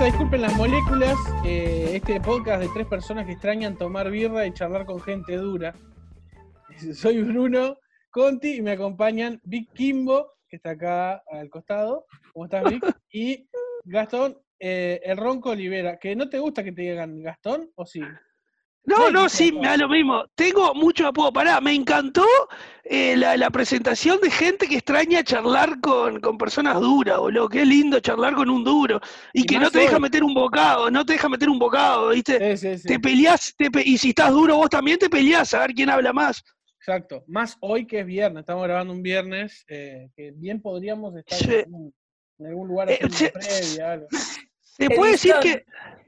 Bienvenidos a Disculpen las Moléculas, eh, este podcast de tres personas que extrañan tomar birra y charlar con gente dura. Soy Bruno Conti y me acompañan Vic Kimbo, que está acá al costado. ¿Cómo estás, Vic? Y Gastón, eh, el Ronco Olivera. ¿Que no te gusta que te digan Gastón o sí? No, no, sí, me da lo mismo. Tengo mucho apodo. Pará, me encantó eh, la, la presentación de gente que extraña charlar con, con personas duras, boludo. Qué lindo charlar con un duro. Y, Y que no te deja meter un bocado, no te deja meter un bocado, ¿viste? Sí, sí, sí. Te peleás, te pe- y si estás duro vos también te peleás a ver quién habla más. Exacto. Más hoy que es viernes. Estamos grabando un viernes eh, que bien podríamos estar Sí. en, algún, en algún lugar Eh, previa. ¿Se puede decir que...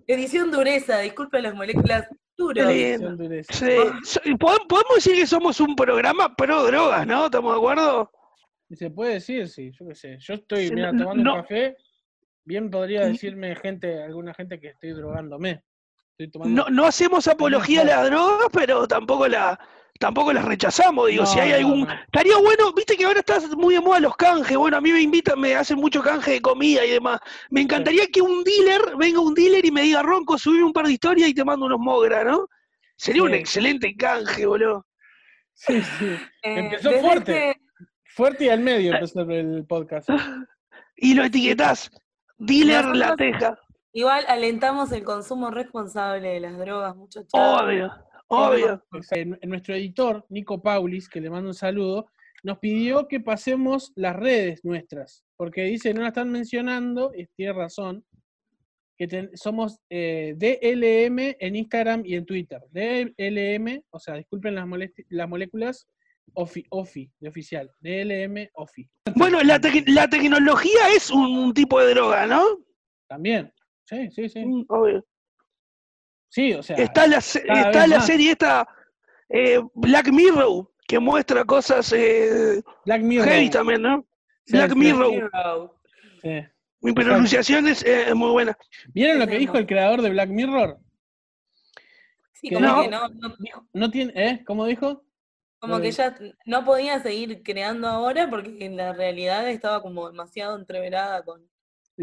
Edición dureza, disculpen las moléculas duras. Qué lindo. Edición dureza. sí, so- ¿pod- podemos decir que somos un programa pro drogas, ¿no? ¿Estamos de acuerdo? Se puede decir, sí, yo qué sé. Yo estoy, Sí, mira, no- tomando no- un café. Bien podría decirme gente, alguna gente que estoy drogándome. Estoy tomando. No, no hacemos apología a las drogas, pero tampoco la tampoco las rechazamos, digo, si hay algún... no. Estaría bueno, viste que ahora estás muy de moda los canjes, bueno, a mí me invitan, me hacen mucho canje de comida y demás. Me encantaría que un dealer, venga un dealer y me diga, Ronco, subime un par de historias y te mando unos mogra, ¿no? Sería un excelente canje, boludo. Sí, sí. Eh, Empezó fuerte. este- Fuerte y al medio empezó el podcast. Y lo etiquetás, dealer La Teja. igual alentamos el consumo responsable de las drogas, muchachos. Obvio, obvio. En- en nuestro editor, Nico Paulis, que le mando un saludo, nos pidió que pasemos las redes nuestras, porque dice, no la están mencionando, y tiene razón, que ten- somos eh, DLM en Instagram y en Twitter. DLM, o sea, disculpen las, moléculas, OFI, OFI, de oficial. DLM, OFI. Bueno, la, tec- la tecnología es un, un tipo de droga, ¿no? También. Sí, sí, sí. Mm, Obvio. Sí, o sea, Está la, está la serie esta, eh, Black Mirror, que muestra cosas eh, Black Mirror. heavy también, ¿no? Sí, Black Mirror. Sí. Mi pronunciación es eh, muy buena. ¿Vieron lo que dijo el creador de Black Mirror? Sí, Que como no. que no, no- tiene, ¿eh? ¿Cómo dijo? como que ya no podía seguir creando ahora porque en la realidad estaba como demasiado entreverada con.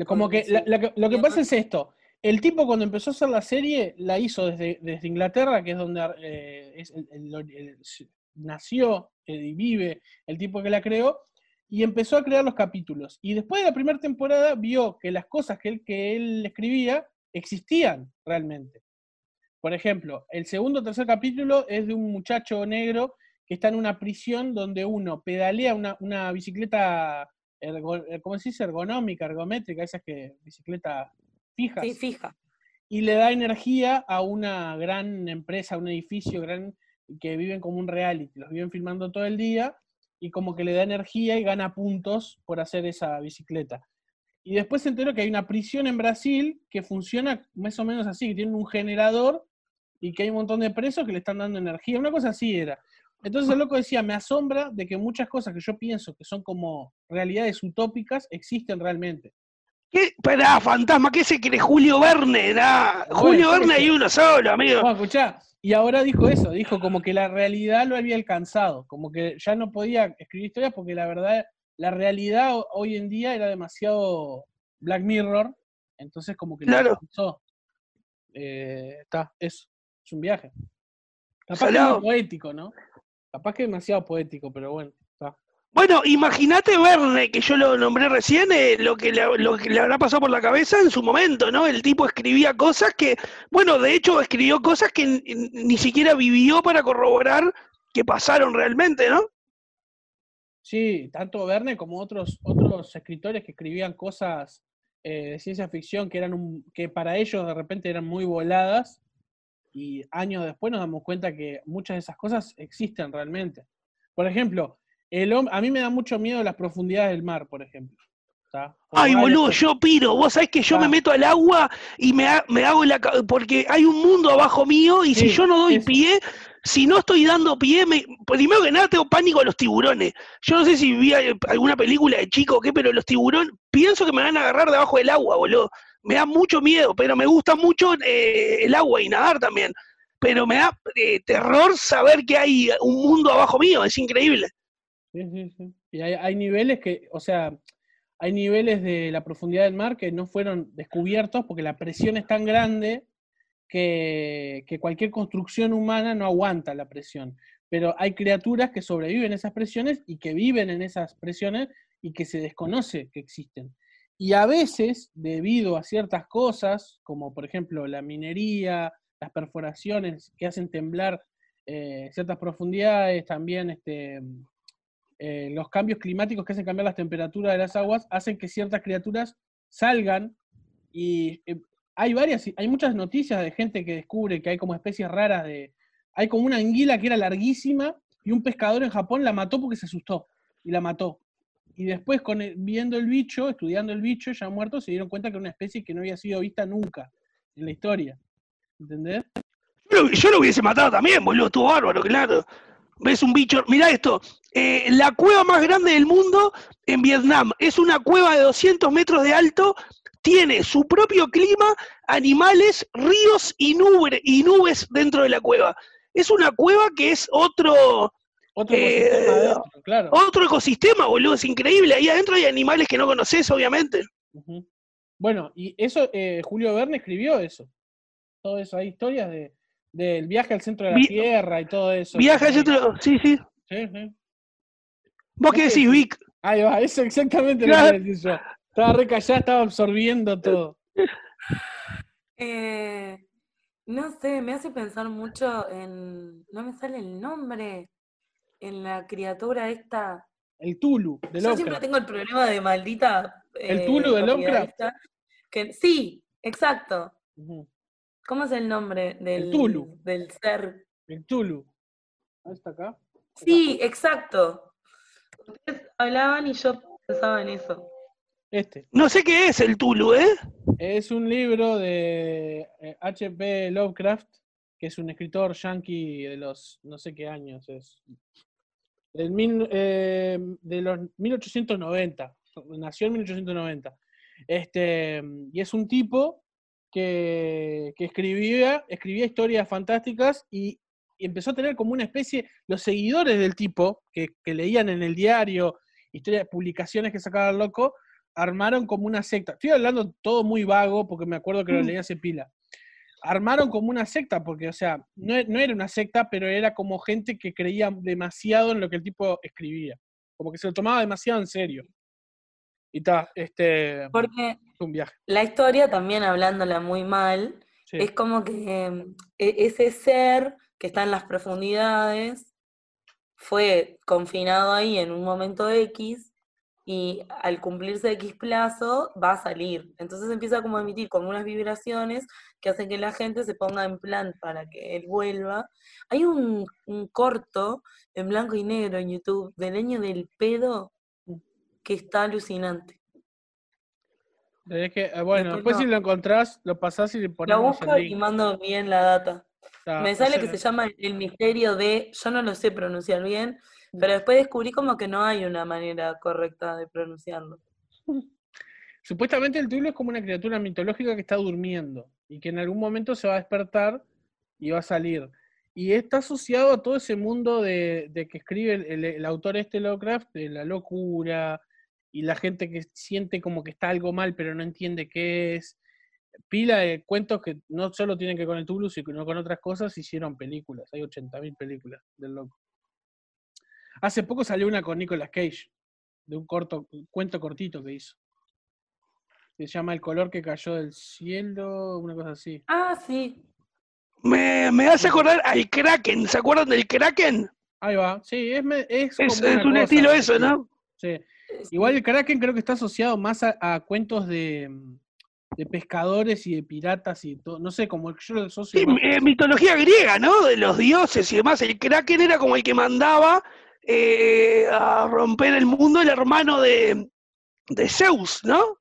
Como con que, la- la lo que pasa es esto. El tipo cuando empezó a hacer la serie la hizo desde, Inglaterra, que es donde eh, nació eh, y vive el tipo que la creó, y empezó a crear los capítulos. Y después de la primera temporada vio que las cosas que él, escribía existían realmente. Por ejemplo, el segundo o tercer capítulo es de un muchacho negro que está en una prisión donde uno pedalea una, bicicleta, eh, ¿cómo se dice? Ergonómica, ergométrica, esas que bicicleta fijas, Sí, fija. y le da energía a una gran empresa, a un edificio gran, que viven como un reality, los viven filmando todo el día, y como que le da energía y gana puntos por hacer esa bicicleta. Y después se enteró que hay una prisión en Brasil que funciona más o menos así, que tiene un generador y que hay un montón de presos que le están dando energía, una cosa así era. Entonces el loco decía, me asombra de que muchas cosas que yo pienso que son como realidades utópicas existen realmente. ¿Qué? Pará, fantasma, ¿qué se cree Julio Verne? Nah, Bueno, Julio Verne hay uno solo, amigo. No, escuchá, y ahora dijo eso, dijo como que la realidad lo había alcanzado, como que ya no podía escribir historias porque la verdad, la realidad ho- hoy en día era demasiado Black Mirror, entonces como que lo Claro. alcanzó. Eh, Está, eso, es un viaje. Capaz que es poético, ¿no? Capaz que es demasiado poético, pero bueno. Bueno, imagínate Verne, que yo lo nombré recién, eh, lo, que le, lo que le habrá pasado por la cabeza en su momento, ¿no? El tipo escribía cosas que, bueno, de hecho escribió cosas que ni siquiera vivió para corroborar que pasaron realmente, ¿no? Sí, tanto Verne como otros, otros escritores que escribían cosas eh, de ciencia ficción que eran un- que para ellos de repente eran muy voladas y años después nos damos cuenta que muchas de esas cosas existen realmente. Por ejemplo, el a mí me da mucho miedo las profundidades del mar, por ejemplo. Ay, boludo, yo piro. Vos sabés que yo Ah. me meto al agua y me, ha- me hago la... Porque hay un mundo abajo mío y si yo no doy eso. pie, si no estoy dando pie, me, primero que nada tengo pánico a los tiburones. Yo no sé si vi alguna película de chico o qué, pero los tiburones, pienso que me van a agarrar debajo del agua, boludo. Me da mucho miedo, pero me gusta mucho eh, el agua y nadar también. Pero me da eh, terror saber que hay un mundo abajo mío, es increíble. Sí, sí, sí. Y hay, niveles que, o sea, hay niveles de la profundidad del mar que no fueron descubiertos porque la presión es tan grande que, que cualquier construcción humana no aguanta la presión. Pero hay criaturas que sobreviven a esas presiones y que viven en esas presiones y que se desconoce que existen. Y a veces, debido a ciertas cosas, como por ejemplo la minería, las perforaciones que hacen temblar eh, ciertas profundidades, también este, eh, los cambios climáticos que hacen cambiar las temperaturas de las aguas, hacen que ciertas criaturas salgan y eh, hay varias, hay muchas noticias de gente que descubre que hay como especies raras de, hay como una anguila que era larguísima y un pescador en Japón la mató porque se asustó y la mató. Y después, viendo el bicho, estudiando el bicho ya muerto, se dieron cuenta que era una especie que no había sido vista nunca en la historia. ¿Entendés? Yo, lo hubiese matado también, boludo, estuvo bárbaro, claro. Ves un bicho, mira esto, eh, la cueva más grande del mundo en Vietnam es una cueva de 200 metros de alto, tiene su propio clima, animales, ríos y, y nubes dentro de la cueva. Es una cueva que es otro, otro ecosistema eh, adentro, claro. Otro ecosistema, boludo, es increíble. Ahí adentro hay animales que no conoces, obviamente. Bueno, y eso, eh, Julio Verne escribió eso. Todo eso, hay historias de, del viaje al centro de la Tierra y todo eso. Viaje al centro, sí, sí. Sí, sí. ¿Vos qué decís, Vic? Ahí va, eso exactamente lo que decís yo. Estaba recallada, estaba absorbiendo todo. Eh, no sé, me hace pensar mucho en. No me sale el nombre en la criatura esta. El Tulu, de Yo siempre tengo el problema de maldita. ¿El Tulu de Lovecraft? Que, sí, exacto. ¿Cómo es el nombre del, Tulu. del ser? El Tulu. Ahí está acá. Sí, exacto. Ustedes hablaban y yo pensaba en eso. Este. No sé qué es el Tulu, ¿eh? Es un libro de H.P. Eh, Lovecraft, que es un escritor yankee de los no sé qué años es. Eh, de los 1890, nació en 1890. Este, y es un tipo que, escribía, escribía historias fantásticas y, empezó a tener como una especie, los seguidores del tipo, que, leían en el diario, historias, publicaciones que sacaba el loco, armaron como una secta. Estoy hablando todo muy vago porque me acuerdo que lo mm. leía hace pila armaron como una secta, porque, o sea, no, era una secta, pero era como gente que creía demasiado en lo que el tipo escribía. Como que se lo tomaba demasiado en serio. Y está, este. Porque un viaje. La historia, también hablándola muy mal, es como que em, e, ese ser que está en las profundidades fue confinado ahí en un momento X y al cumplirse X plazo va a salir. Entonces empieza como a emitir como unas vibraciones que hacen que la gente se ponga en plan para que él vuelva. Hay un, corto en blanco y negro en YouTube del leño del pedo que está alucinante. que, eh, bueno, después, si lo encontrás, lo pasás y le pones. Lo busco y mando bien la data. Me sale que se llama El misterio de, yo no lo sé pronunciar bien, pero después descubrí como que no hay una manera correcta de pronunciarlo. Supuestamente el Tulu es como una criatura mitológica que está durmiendo y que en algún momento se va a despertar y va a salir. Y está asociado a todo ese mundo de, que escribe el, autor este Lovecraft, de la locura y la gente que siente como que está algo mal pero no entiende qué es. Pila de cuentos que no solo tienen que ver con el Tulu, sino con otras cosas, hicieron películas. Hay 80.000 películas del loco. Hace poco salió una con Nicolas Cage, de un corto, cuento cortito que hizo. Se llama El color que cayó del cielo, una cosa así. Ah, sí. Me, me hace acordar al Kraken, ¿se acuerdan del Kraken? Ahí va, sí, es, es, es, un estilo eso, ¿no? Sí. Igual el Kraken creo que está asociado más a, cuentos de, de, pescadores y de piratas y todo, no sé, como yo lo asocio. Sí, eh, mitología griega, ¿no? De los dioses y demás. El Kraken era como el que mandaba eh, a romper el mundo el hermano de, de Zeus, ¿no?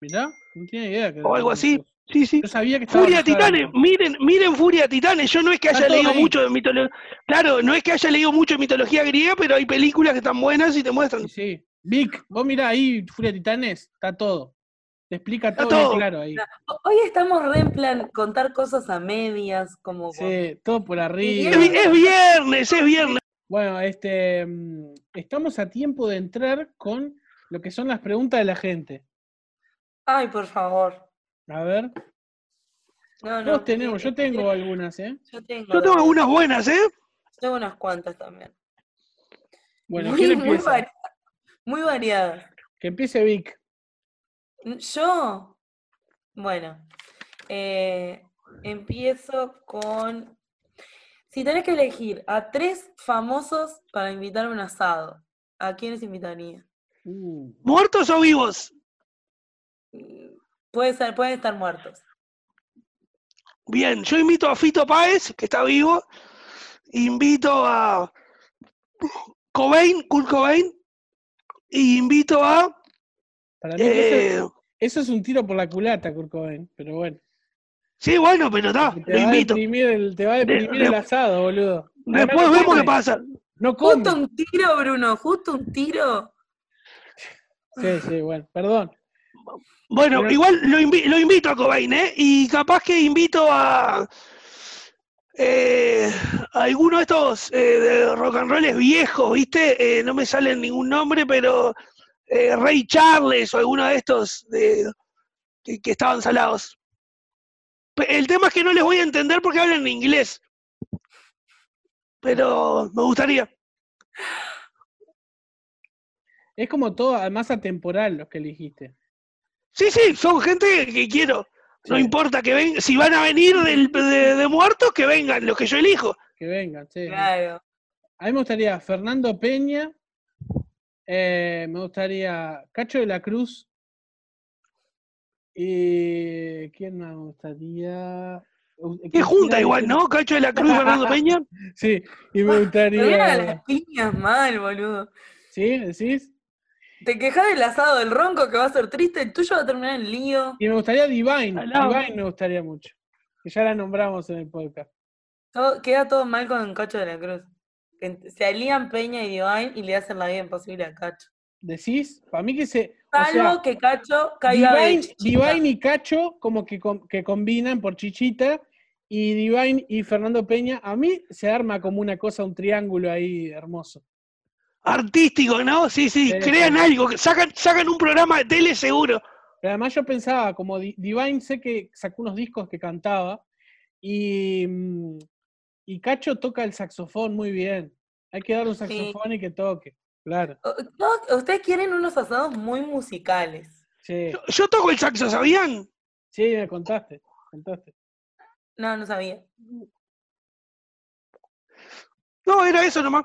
Mirá, no tiene idea. o algo así. Sí, sí. Yo sabía que Furia Titanes, miren, miren Furia Titanes. Yo no es que haya leído mucho de mitología. Claro, no es que haya leído mucho de mitología griega, pero hay películas que están buenas y te muestran. Sí, Vic, vos mirá ahí, Furia Titanes, está todo. Te explica todo, claro ahí. Hoy estamos re en plan contar cosas a medias, como. Sí, todo por arriba. es viernes, es viernes. Bueno, este, mm, estamos a tiempo de entrar con lo que son las preguntas de la gente. Ay, por favor. A ver. No, no. tenemos, yo tengo algunas, ¿eh? Yo tengo, yo tengo algunas buenas, ¿eh? Tengo unas cuantas también. Bueno, muy, ¿quién empieza? Muy, variadas. Que empiece Vic. Yo, bueno, eh, empiezo con. Si tenés que elegir a tres famosos para invitar a un asado, ¿a quiénes invitaría? Uh. ¿Muertos o vivos? Puede ser, pueden estar muertos. Bien, yo invito a Fito Páez, que está vivo. Invito a Cobain, Kurt Cobain. Y invito a. Para mí eh, eso, es un tiro por la culata, Kurt Cobain, pero bueno. Sí, bueno, pero está, lo invito. te va a deprimir el asado, boludo. Después vemos qué pasa. No Justo un tiro, Bruno, justo un tiro. Sí, sí, bueno, perdón. Bueno, igual lo, invito a Cobain, ¿eh? Y capaz que invito a, eh, alguno de estos eh, de rock and roll viejos, ¿viste? Eh, no me sale ningún nombre, pero eh, Ray Charles o alguno de estos de, que, que, estaban salados. El tema es que no les voy a entender porque hablan en inglés. Pero me gustaría. Es como todo, además atemporal los que elegiste. Sí, sí, son gente que quiero. No importa que vengan, si van a venir de, muertos, que vengan, los que yo elijo. Que vengan, sí. Claro. A mí me gustaría Fernando Peña, eh, me gustaría Cacho de la Cruz. Y ¿quién me gustaría? Qué junta igual, ¿no? Cacho de la Cruz, Fernando Peña. sí, y me gustaría. las piñas mal, boludo. ¿Sí? ¿Decís? Te quejas del asado del ronco que va a ser triste, el tuyo va a terminar en lío. Y me gustaría Divine, Divine me gustaría mucho. Que ya la nombramos en el podcast. queda todo mal con Cacho de la Cruz. se alían Peña y Divine y le hacen la vida imposible a Cacho. ¿Decís? Para mí que se. Salvo que Cacho caiga Divine, Divine y Cacho como que, que combinan por chichita. Y Divine y Fernando Peña, a mí se arma como una cosa, un triángulo ahí hermoso artístico, ¿no? Sí, sí, crean algo, sacan, sacan un programa de tele seguro. Pero además yo pensaba, como Divine sé que sacó unos discos que cantaba y, mm, y Cacho toca el saxofón muy bien. Hay que darle un saxofón y que toque, claro. ustedes quieren unos asados muy musicales. Sí. Yo, toco el saxo, ¿sabían? Sí, me contaste, contaste. No, no sabía. No, era eso nomás.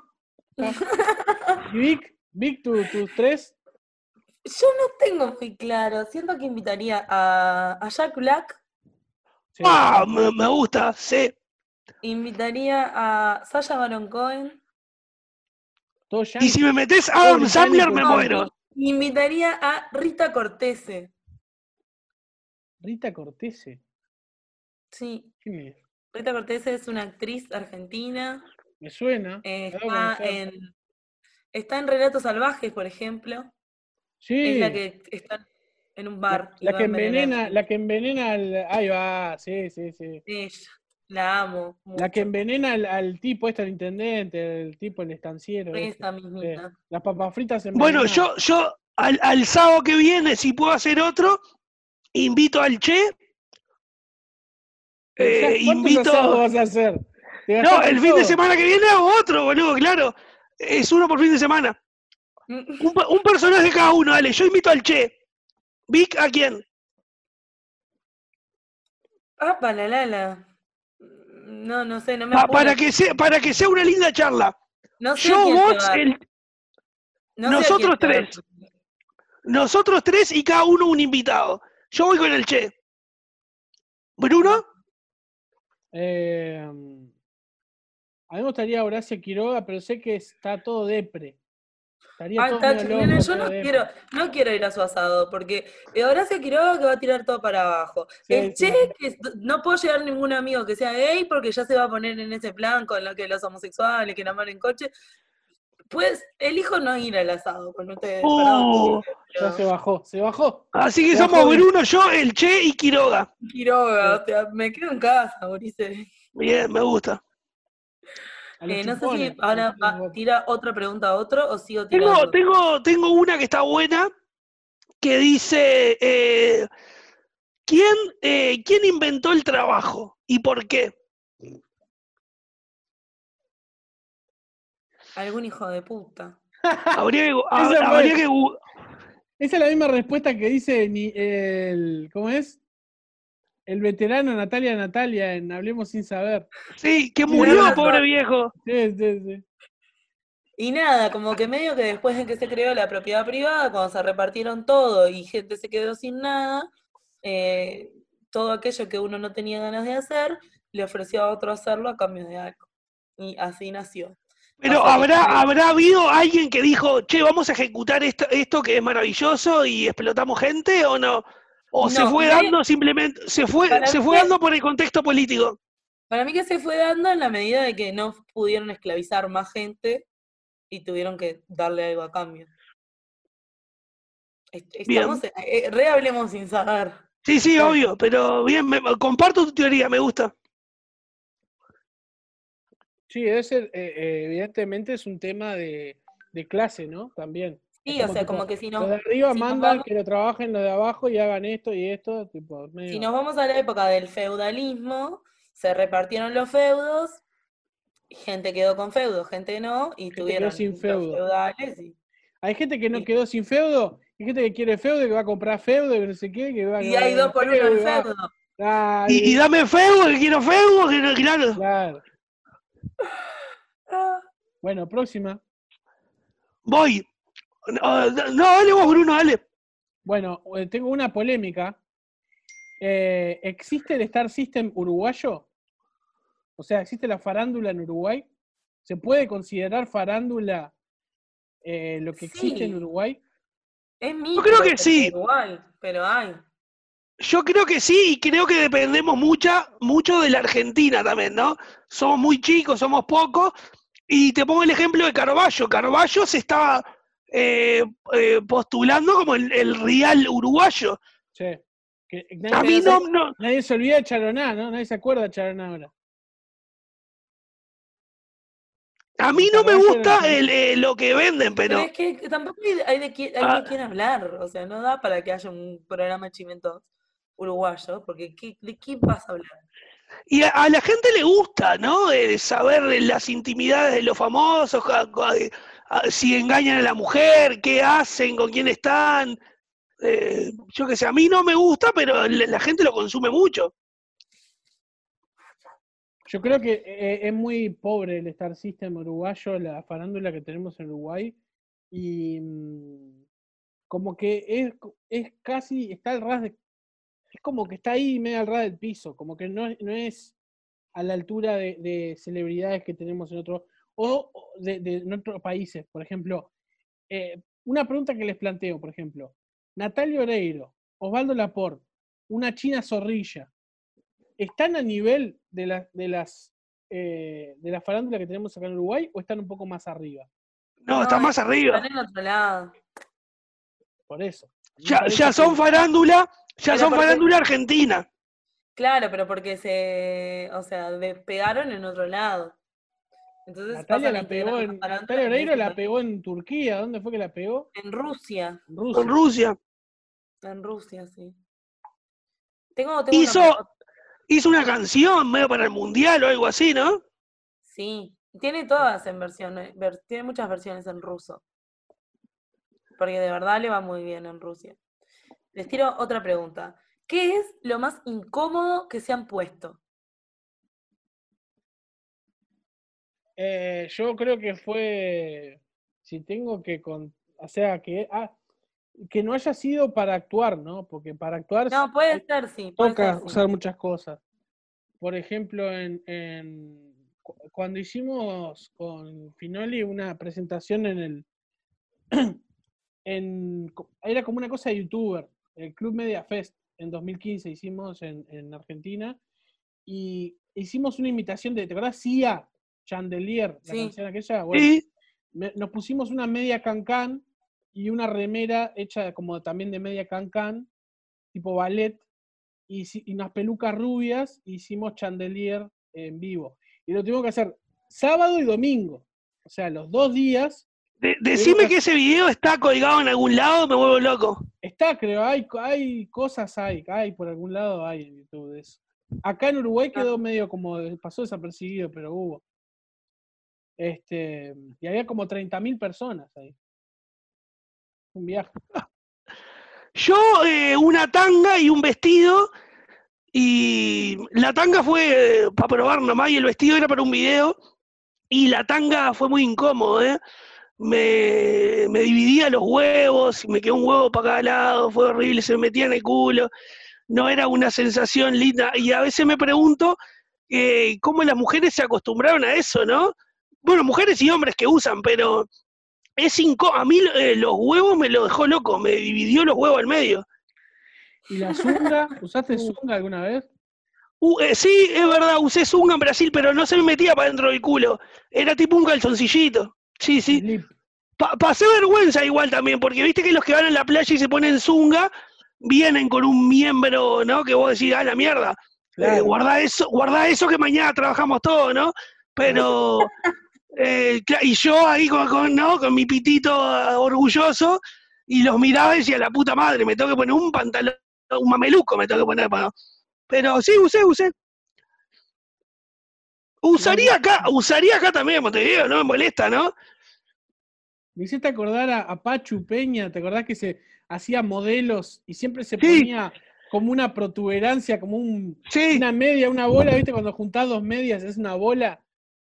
Vic, Vic, tus tres. Yo no tengo muy claro. Siento que invitaría a, a Jack Black. Ah, me, gusta, sí. Invitaría a Sasha Baron Cohen. Y si me metes a Adam Sandler, me muero. Invitaría a Rita Cortese. Rita Cortese. Sí. Rita Cortese es una actriz argentina me suena. está, en, está en Relatos Salvajes, por ejemplo. Sí. Es la que está en un bar. La, que envenena, la que envenena al. Ahí va, sí, sí, sí. Ella, la amo. La que envenena al, tipo, este, el intendente, el tipo, el estanciero. Esa mismita. las papas fritas Bueno, yo, yo al, al sábado que viene, si puedo hacer otro, invito al Che. Eh, invito. vas a hacer? No, el fin de semana que viene hago otro, boludo, claro. Es uno por fin de semana. Un, personaje cada uno, dale. Yo invito al Che. Vic, ¿a quién? Ah, para la No, no sé, no me para que sea Para que sea una linda charla. No sé Yo, vos, el... Nosotros tres. Nosotros tres y cada uno un invitado. Yo voy con el Che. ¿Bruno? Eh, a mí me gustaría Horacio Quiroga, pero sé que está todo depre. Estaría ah, todo yo no quiero, no quiero ir a su asado, porque Horacio Quiroga que va a tirar todo para abajo. el Che, que no puedo llegar ningún amigo que sea gay porque ya se va a poner en ese plan con lo que los homosexuales, que enamoran en coche. Pues elijo no ir al asado con ustedes. Oh, ya se bajó, se bajó. Así que somos Bruno, yo, el Che y Quiroga. Quiroga, o sea, me quedo en casa, Maurice. Bien, me gusta. Eh, no sé si ahora tira otra pregunta a otro o sigo tirando. Tengo, tengo, tengo una que está buena que dice: eh, ¿quién, eh, ¿Quién inventó el trabajo y por qué? Algún hijo de puta. habría, que, Esa es la misma respuesta que dice ni el. ¿Cómo es? El veterano Natalia Natalia en Hablemos sin saber. Sí, que murió, pobre viejo. Sí, sí, sí. Y nada, como que medio que después de que se creó la propiedad privada, cuando se repartieron todo y gente se quedó sin nada, eh, todo aquello que uno no tenía ganas de hacer, le ofreció a otro hacerlo a cambio de algo. Y así nació. Pero habrá, habrá habido alguien que dijo, che, vamos a ejecutar esto, esto que es maravilloso y explotamos gente o no? ¿O se fue dando simplemente, se fue, se fue dando por el contexto político? Para mí que se fue dando en la medida de que no pudieron esclavizar más gente y tuvieron que darle algo a cambio. Estamos, eh, rehablemos sin saber. Sí, sí, obvio, pero bien, comparto tu teoría, me gusta. Sí, debe ser, eh, eh, evidentemente es un tema de, clase, ¿no? También. Sí, o sea, como que si no. Los de arriba mandan que lo trabajen los de abajo y hagan esto y esto, tipo. Si nos vamos a la época del feudalismo, se repartieron los feudos, gente quedó con feudo, gente no, y tuvieron sin feudo. feudales. Hay gente que no quedó sin feudo, hay gente que quiere feudo, que va a comprar feudo, que no sé qué, que va Y hay dos por uno en feudo. y, dame feudo, que quiero feudo, que no, claro. Claro. Bueno, próxima. Voy. No, dale vos, Bruno, dale. Bueno, eh, tengo una polémica. Eh, ¿Existe el Star System uruguayo? O sea, ¿existe la farándula en Uruguay? ¿Se puede considerar farándula eh, lo que existe en Uruguay? Es Yo creo que sí. pero hay. Yo creo que sí, y creo que dependemos mucha, mucho de la Argentina también, ¿no? Somos muy chicos, somos pocos, y te pongo el ejemplo de Carballo. Carballo se estaba eh, eh, postulando como el, real uruguayo. Sí. a mí no, Nadie se olvida de Charoná, ¿no? Nadie se acuerda de Charoná ahora. A mí no me gusta eh, lo que venden, pero... es que tampoco hay de, quién, ah. hablar, o sea, no da para que haya un programa de chimentos uruguayo, porque ¿de qué vas a hablar? Y a, la gente le gusta, ¿no? saber las intimidades de los famosos, si engañan a la mujer, qué hacen, con quién están. Eh, yo qué sé, a mí no me gusta, pero la, gente lo consume mucho. Yo creo que eh, es muy pobre el Star System uruguayo, la farándula que tenemos en Uruguay, y mm, como que es, es casi, está al ras de, es como que está ahí medio al ras del piso, como que no, no es a la altura de, celebridades que tenemos en otros, o de, otros países. Por ejemplo, eh, una pregunta que les planteo, por ejemplo, Natalia Oreiro, Osvaldo Laporte, una China Zorrilla, ¿están a nivel de, la, de las eh, de la farándula que tenemos acá en Uruguay o están un poco más arriba? No, están más arriba. Están en otro lado. Por eso. Ya, ya son farándula ya son farándula argentina. Claro, pero porque se, o sea, despegaron en otro lado. Entonces Natalia la pegó en, Natalia Oreiro la pegó en Turquía, ¿dónde fue que la pegó? En Rusia. En Rusia. En Rusia, en Rusia sí. Tengo, hizo, una... hizo una canción medio para el mundial o algo así, ¿no? Sí, tiene todas en versiones, tiene muchas versiones en ruso. Porque de verdad le va muy bien en Rusia. Les tiro otra pregunta. ¿Qué es lo más incómodo que se han puesto? Eh, yo creo que fue, si tengo que, con, o sea, que, ah, que no haya sido para actuar, ¿no? Porque para actuar... No, puede ser, sí. toca usar muchas cosas. Por ejemplo, en, en, cuando hicimos con Finoli una presentación en el... En, era como una cosa de youtuber el Club Media Fest en 2015 hicimos en, Argentina y hicimos una invitación de, ¿te acuerdas? Cia Chandelier, la canción aquella. Bueno, nos pusimos una media cancán y una remera hecha como también de media cancán, tipo ballet, y, unas pelucas rubias, hicimos Chandelier en vivo. Y lo tuvimos que hacer sábado y domingo. O sea, los dos días. Decime que ese video está colgado en algún lado, me vuelvo loco. Está, creo, hay, hay cosas, hay, hay, por algún lado hay en YouTube de eso. Acá en Uruguay quedó ah. medio como, pasó desapercibido, pero hubo. Este, y había como 30.000 personas ahí. Un viaje. Yo, eh, una tanga y un vestido, y la tanga fue eh, para probar nomás, y el vestido era para un video, y la tanga fue muy incómodo, ¿eh? Me, me dividía los huevos, y me quedó un huevo para cada lado, fue horrible, se me metía en el culo, no era una sensación linda, y a veces me pregunto eh, cómo las mujeres se acostumbraron a eso, ¿no? bueno, mujeres y hombres que usan, pero es inco a mí eh, los huevos me lo dejó loco, me dividió los huevos al medio. ¿Y la zunga? ¿Usaste zunga alguna vez? Uh, eh, sí, es verdad, usé zunga en Brasil, pero no se me metía para dentro del culo. Era tipo un calzoncillito. Sí, sí. pasé vergüenza igual también, porque viste que los que van a la playa y se ponen zunga, vienen con un miembro, ¿no? Que vos decís, ah, la mierda. Eh, guarda eso, guarda eso que mañana trabajamos todos, ¿no? Pero Eh, y yo ahí con, ¿no? con mi pitito ah, orgulloso y los miraba y decía, la puta madre, me tengo que poner un pantalón, un mameluco me tengo que poner. Para... Pero sí, usé, usé. Usaría acá, usaría acá también Montevideo, no me molesta, ¿no? Me hiciste acordar a, Pachu Peña, ¿te acordás que se hacía modelos y siempre se ponía como una protuberancia, como un, una media, una bola, ¿viste? Cuando juntás dos medias es una bola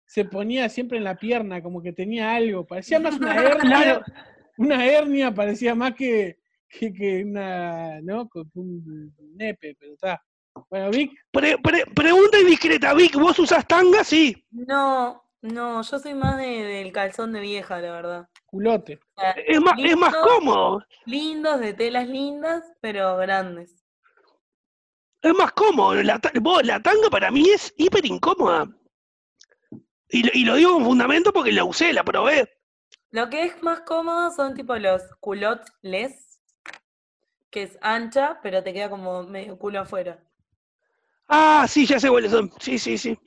se ponía siempre en la pierna, como que tenía algo. Parecía más una hernia. una hernia parecía más que, que, una, ¿no? un nepe, pero está. Bueno, Vic. pregunta indiscreta, Vic, ¿vos usas tanga? Sí. No, no, yo soy más del calzón de vieja, la verdad. Culote. es, más, es más cómodo. Lindos, de telas lindas, pero grandes. Es más cómodo. La, la tanga para mí es hiper incómoda. Y, lo digo con fundamento porque la usé, la probé. Lo que es más cómodo son tipo los culottes les, que es ancha, pero te queda como medio culo afuera. Ah, sí, ya sé cuáles son. Sí, sí, sí.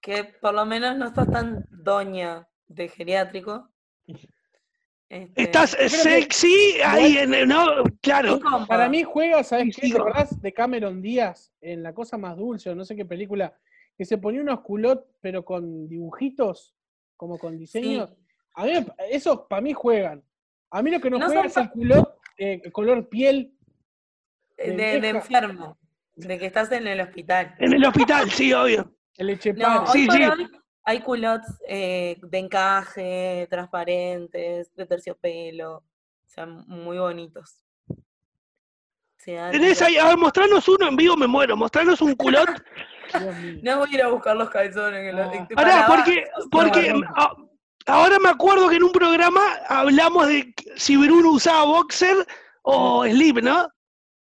Que por lo menos no estás tan doña de geriátrico. Este, estás sexy ahí, en, ¿no? Claro. Para mí juega, ¿sabes qué? ¿Te acordás de Cameron Díaz en La Cosa Más Dulce o no sé qué película? que se ponía unos culottes, pero con dibujitos, como con diseños. A mí, esos para mí juegan. A mí lo que no, juega es el culot eh, color piel. De, de, enfermo, de que estás en el hospital. En el hospital, sí, obvio. El no, sí, sí. hay culottes eh, de encaje, transparentes, de terciopelo, o sea, muy bonitos. Tenés ahí, a ver, mostrarnos uno en vivo, me muero. Mostrarnos un culot no voy a ir a buscar los calzones. Ahora, porque, porque ahora me acuerdo que en un programa hablamos de si Bruno usaba boxer o slip, ¿no?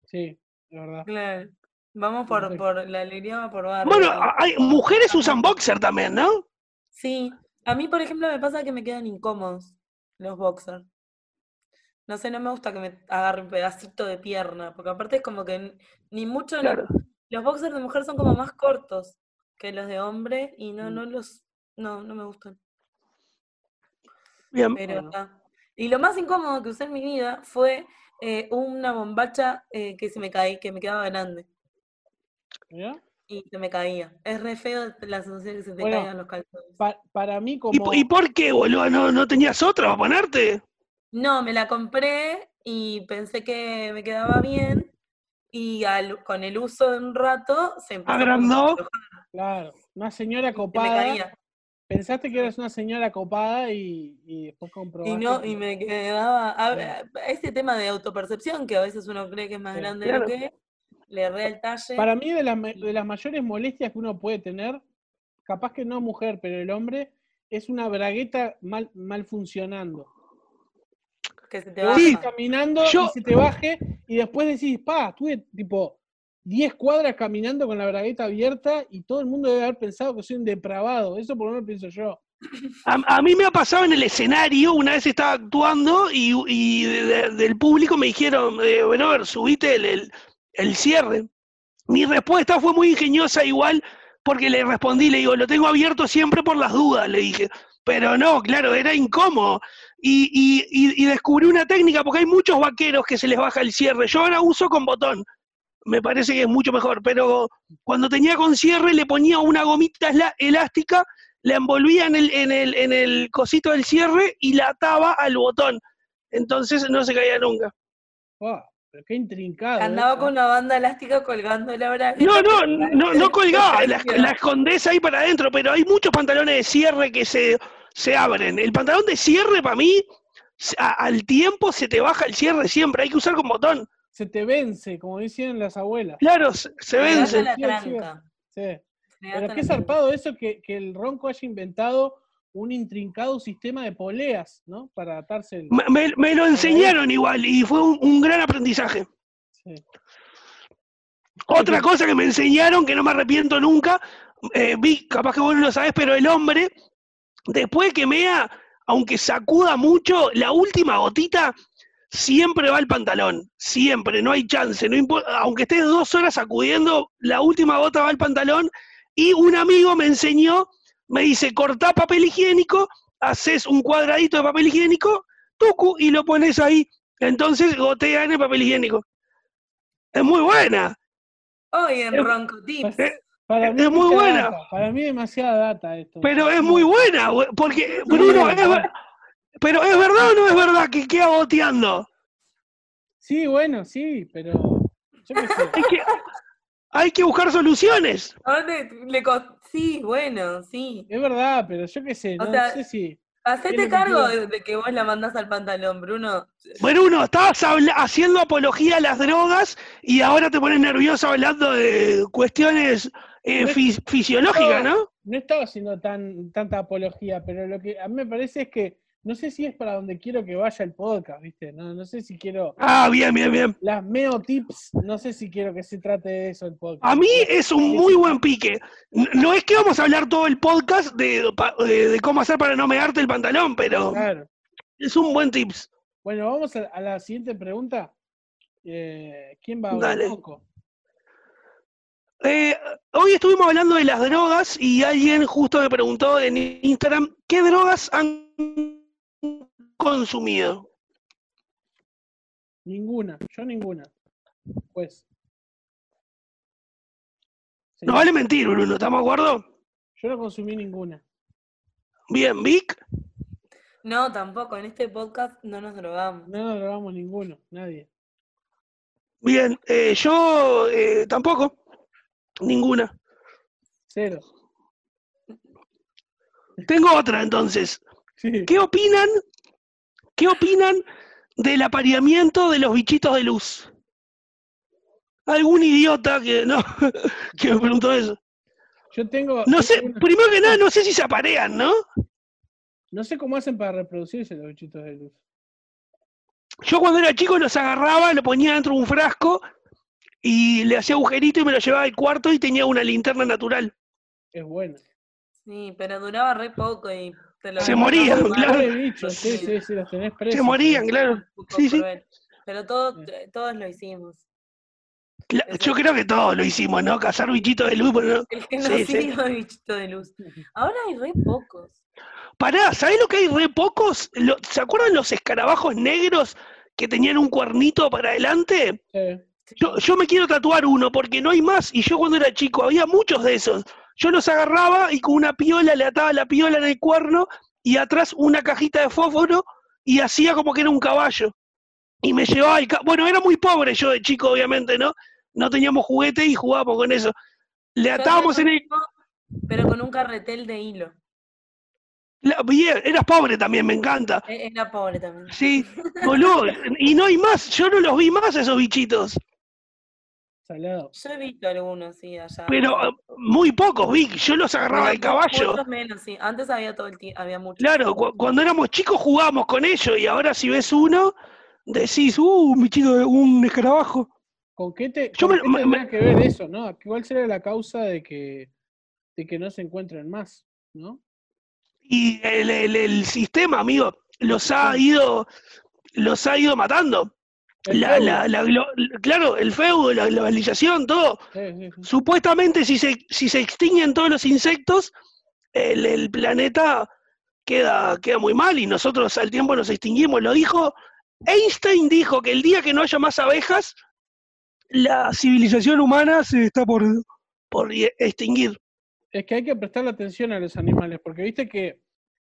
Sí, la verdad. Claro. Vamos por, por la alegría por barrio. Bueno, hay, mujeres usan boxer también, ¿no? Sí. A mí, por ejemplo, me pasa que me quedan incómodos los boxers. No sé, no me gusta que me agarre un pedacito de pierna, porque aparte es como que ni mucho los boxers de mujer son como más cortos que los de hombre y no, mm. no los, no, no me gustan. Bien. Y lo más incómodo que usé en mi vida fue eh, una bombacha eh, que se me caía, que me quedaba grande. ¿Ya? Y se me caía. Es re feo la sensación que se te caigan los calzones. para mí como... ¿Y, por qué, boludo? ¿No, ¿No tenías otra para ponerte? No, me la compré y pensé que me quedaba bien y con el uso de un rato se empezó ¿Agrandó? Claro, una señora copada. Pensaste que eras una señora copada y, después comprobaste. Y no, y me quedaba. A, este tema de autopercepción, que a veces uno cree que es más grande de lo que le erré el talle. Para mí, de, de las mayores molestias que uno puede tener, capaz que no mujer, pero el hombre, es una bragueta mal, mal funcionando que se te baje. caminando y se te baje y después decís, pa, estuve tipo 10 cuadras caminando con la bragueta abierta y todo el mundo debe haber pensado que soy un depravado. Eso por lo menos pienso yo. A, mí me ha pasado en el escenario, una vez estaba actuando y, del público me dijeron, eh, bueno, a ver, subite el, el, cierre. Mi respuesta fue muy ingeniosa igual, porque le respondí, le digo, lo tengo abierto siempre por las dudas, le dije. Pero no, claro, era incómodo. Y, y, y, descubrí una técnica, porque hay muchos vaqueros que se les baja el cierre. Yo ahora uso con botón, me parece que es mucho mejor, pero cuando tenía con cierre le ponía una gomita elástica, la envolvía en el, en el, en el cosito del cierre y la ataba al botón. Entonces no se caía nunca. Pero qué intrincado. Andaba con una banda elástica colgando la braga. No, no, no, no colgaba, la, la escondés ahí para adentro, pero hay muchos pantalones de cierre que se, se abren. El pantalón de cierre para mí, al tiempo se te baja el cierre siempre, hay que usar con botón se te vence, como decían las abuelas. Claro, se, vence. Sí, Pero qué zarpado eso que, el Ronco haya inventado un intrincado sistema de poleas, ¿no? Para atarse el... Me, lo enseñaron igual y fue un, gran aprendizaje. Otra cosa que me enseñaron, que no me arrepiento nunca, eh, vi, capaz que vos no lo sabés, pero el hombre, después que mea, aunque sacuda mucho, la última gotita siempre va el pantalón, siempre, no hay chance, no importa, aunque estés dos horas sacudiendo, la última gota va al pantalón y un amigo me enseñó, me dice, cortá papel higiénico, haces un cuadradito de papel higiénico, tucu, y lo pones ahí, entonces gotea en el papel higiénico. Es muy buena. Hoy en Ronco Tips. Para mí es muy buena. Para mí demasiada data esto. Pero es muy buena, porque Bruno, es, pero ¿es verdad o no es verdad que queda boteando? Sí, bueno, sí, pero. Hay, que, buscar soluciones. Sí, bueno, sí. Es verdad, pero yo qué sé, no, sé si. Hacete cargo de, que vos la mandás al pantalón, Bruno. Bruno, estabas haciendo apología a las drogas y ahora te pones nervioso hablando de cuestiones eh, fisiológicas, ¿no? No estaba haciendo tan, tanta apología, pero lo que a mí me parece es que no sé si es para donde quiero que vaya el podcast, ¿viste? No, no sé si quiero. Ah, bien, bien, bien. Las meo tips, no sé si quiero que se trate de eso el podcast. A mí es un muy buen pique. No es que vamos a hablar todo el podcast de, de, cómo hacer para no mearte el pantalón, pero. Claro. Es un buen tips. Bueno, vamos a, la siguiente pregunta. Eh, ¿Quién va a hablar un poco? Eh, hoy estuvimos hablando de las drogas y alguien justo me preguntó en Instagram qué drogas han consumido? Ninguna, yo ninguna. Pues. No vale mentir, Bruno, ¿estamos de acuerdo? Yo no consumí ninguna. Bien, Vic. No, tampoco. En este podcast no nos drogamos. No nos drogamos ninguno, nadie. Bien, eh, yo eh, tampoco. Ninguna. Cero. Tengo otra entonces. ¿Qué opinan ¿Qué opinan del apareamiento de los bichitos de luz? ¿Algún idiota que no que me preguntó eso? Yo tengo. No sé, primero que nada, no sé si se aparean, ¿no? No sé cómo hacen para reproducirse los bichitos de luz. Yo cuando era chico los agarraba, lo ponía dentro de un frasco y le hacía agujerito y me lo llevaba al cuarto y tenía una linterna natural. Es bueno. Sí, pero duraba re poco y se morían, claro. Se morían, claro. Sí, sí. Pero todos, todos lo hicimos. yo creo que todos lo hicimos, ¿no? Cazar bichitos de luz. ¿no? El que no sí, sí. bichitos de luz. Ahora hay re pocos. Pará, ¿sabés lo que hay re pocos? ¿Se acuerdan los escarabajos negros que tenían un cuernito para adelante? Yo, yo me quiero tatuar uno porque no hay más. Y yo cuando era chico había muchos de esos. Yo los agarraba y con una piola le ataba la piola en el cuerno y atrás una cajita de fósforo y hacía como que era un caballo. Y me llevaba el Bueno, era muy pobre yo de chico, obviamente, ¿no? No teníamos juguete y jugábamos con eso. Le atábamos en el... Pero con un carretel de hilo. bien, eras pobre también, me encanta. E-, era pobre también. Sí, boludo. y no hay más, yo no los vi más esos bichitos. Yo he visto algunos, sí, allá. Pero eh, muy pocos, Vic. Yo los agarraba de caballo. menos, sí. Antes había todo el tiempo, había muchos. Claro, cuando éramos chicos jugábamos con ellos y ahora si ves uno, decís, uh, un bichito, un escarabajo. ¿Con qué te, Yo me, que ver eso, no? ¿Cuál sería la causa de que, de que no se encuentren más, no? Y el, el sistema, amigo, los ha ido, los ha ido matando. Claro, el feudo, la globalización, todo. Supuestamente si se, si se extinguen todos los insectos, el, planeta queda, queda muy mal y nosotros al tiempo nos extinguimos. Lo dijo, Einstein dijo que el día que no haya más abejas, la civilización humana se está por, por extinguir. Es que hay que prestarle atención a los animales, porque viste que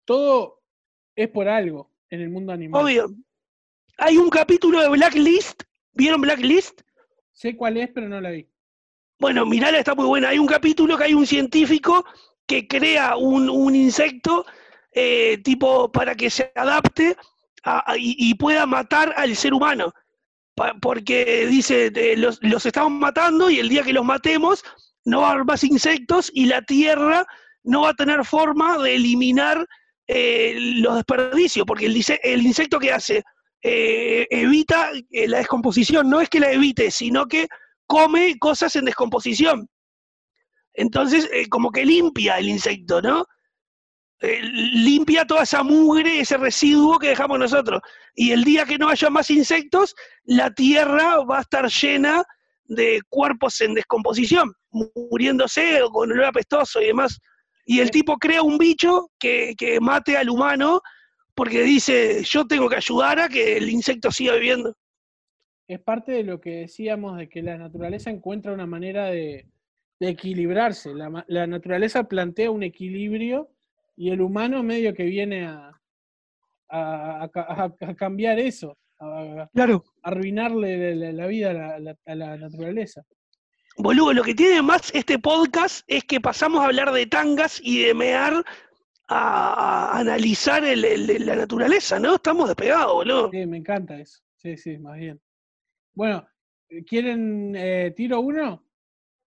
todo es por algo en el mundo animal. Obvio. Hay un capítulo de Blacklist. ¿Vieron Blacklist? Sé cuál es, pero no la vi. Bueno, mirala, está muy buena. Hay un capítulo que hay un científico que crea un, insecto eh, tipo para que se adapte y, pueda matar al ser humano. porque dice, los, los, estamos matando y el día que los matemos no va a haber más insectos y la Tierra no va a tener forma de eliminar eh, los desperdicios, porque el, el insecto que hace eh, evita eh, la descomposición, no es que la evite, sino que come cosas en descomposición. Entonces, como que limpia el insecto, ¿no? limpia toda esa mugre, ese residuo que dejamos nosotros. Y el día que no haya más insectos, la tierra va a estar llena de cuerpos en descomposición, muriéndose o con olor apestoso y demás. Y el tipo crea un bicho que, mate al humano porque dice, yo tengo que ayudar a que el insecto siga viviendo. Es parte de lo que decíamos de que la naturaleza encuentra una manera de, equilibrarse. La, naturaleza plantea un equilibrio y el humano medio que viene a, a, cambiar eso, a, claro. arruinarle la, vida a la, naturaleza. Boludo, lo que tiene más este podcast es que pasamos a hablar de tangas y de mear a, analizar la naturaleza, ¿no? Estamos despegados, boludo. Sí, me encanta eso. Sí, sí, más bien. Bueno, ¿quieren eh, tiro uno?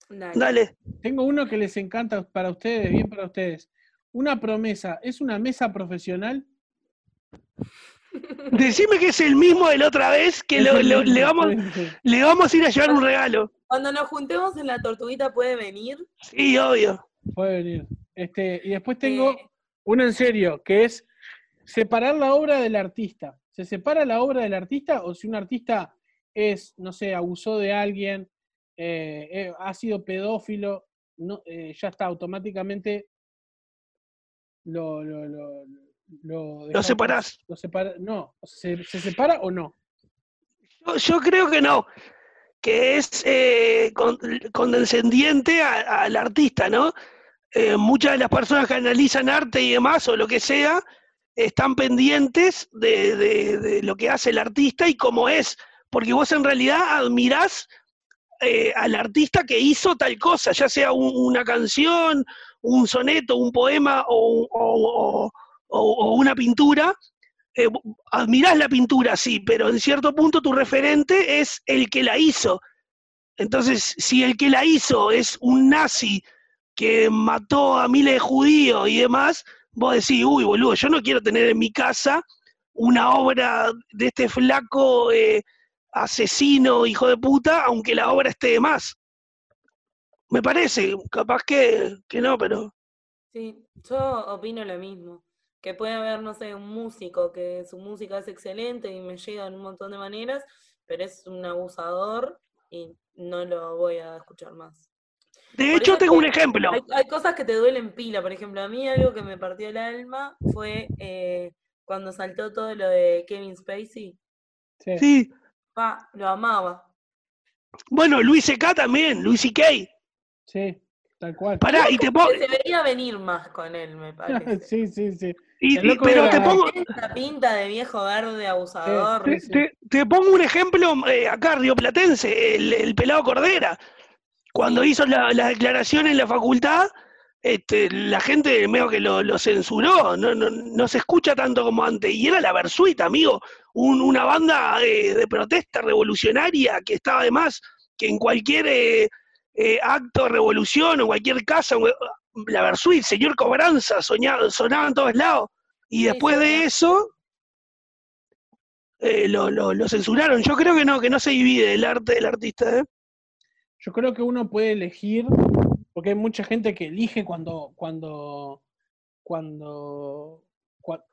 Dale. Tengo uno que les encanta para ustedes, bien para ustedes. Una promesa, ¿es una mesa profesional? Decime que es el mismo de la otra vez, que le, vamos, le vamos a ir a llevar un regalo. Cuando nos juntemos en la tortuguita, ¿puede venir? Sí, obvio. Puede venir. Este, y después tengo eh. Uno en serio, que es separar la obra del artista. ¿Se separa la obra del artista o si un artista es, no sé, abusó de alguien, eh, eh, ha sido pedófilo, no, ya está, automáticamente lo, lo, lo, lo, ¿Lo separás? no, ¿se, separa o no? Yo, creo que no, que es eh, condescendiente al artista, ¿no? Eh, muchas de las personas que analizan arte y demás, o lo que sea, están pendientes de, lo que hace el artista y cómo es, porque vos en realidad admirás eh, al artista que hizo tal cosa, ya sea una canción, un soneto, un poema o, una pintura, eh, admirás la pintura, sí, pero en cierto punto tu referente es el que la hizo. Entonces, si el que la hizo es un nazi que mató a miles de judíos y demás, vos decís, uy, boludo, yo no quiero tener en mi casa una obra de este flaco eh, asesino, hijo de puta, aunque la obra esté de más. Me parece, capaz que, que no, pero... Sí, yo opino lo mismo. Que puede haber, no sé, un músico que su música es excelente y me llega en un montón de maneras, pero es un abusador y no lo voy a escuchar más. De hecho, tengo un ejemplo. Hay, cosas que te duelen pila. Por ejemplo, a mí algo que me partió el alma fue eh, cuando saltó todo lo de Kevin Spacey. Sí. sí. lo amaba. Bueno, Luis C.K. también, Luis C.K. Sí, tal cual. Pará, y te pongo. Se debería venir más con él, me parece. sí, sí, sí. pero te pongo. La pinta de viejo verde abusador. te, pongo un ejemplo eh, acá, rioplatense, el, el pelado Cordera. Cuando hizo la, declaración en la facultad, este, la gente medio que lo, censuró, no, no, no, se escucha tanto como antes. Y era la Versuita, amigo, una banda eh, de protesta revolucionaria que estaba además que en cualquier eh, eh, acto, revolución o cualquier casa, la Versuit, señor Cobranza, soñaba, sonaba en todos lados. Y después de eso, eh, lo, lo, censuraron. Yo creo que no, que no se divide el arte del artista. ¿eh? Yo creo que uno puede elegir, porque hay mucha gente que elige cuando, cuando, cuando,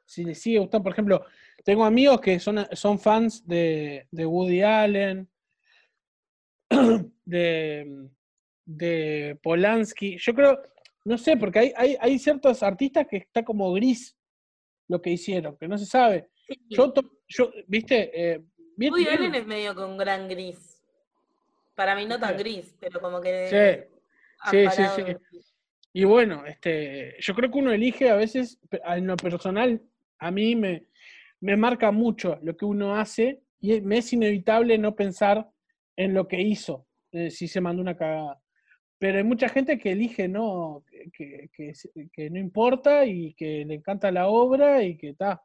si le sigue gustando, por ejemplo, tengo amigos que son, son fans de, Woody Allen, de, de Polanski. Yo creo, no sé, porque hay, hay, hay ciertos artistas que está como gris lo que hicieron, que no se sabe. Yo, yo, viste, eh, Woody Allen es medio con gran gris. Para mí no tan gris, pero como que... Sí, sí, sí, sí. Y bueno, este, yo creo que uno elige a veces, en lo personal, a mí me, me marca mucho lo que uno hace y me es inevitable no pensar en lo que hizo, eh, si se mandó una cagada. Pero hay mucha gente que elige no, que, que, que no importa y que le encanta la obra y que está.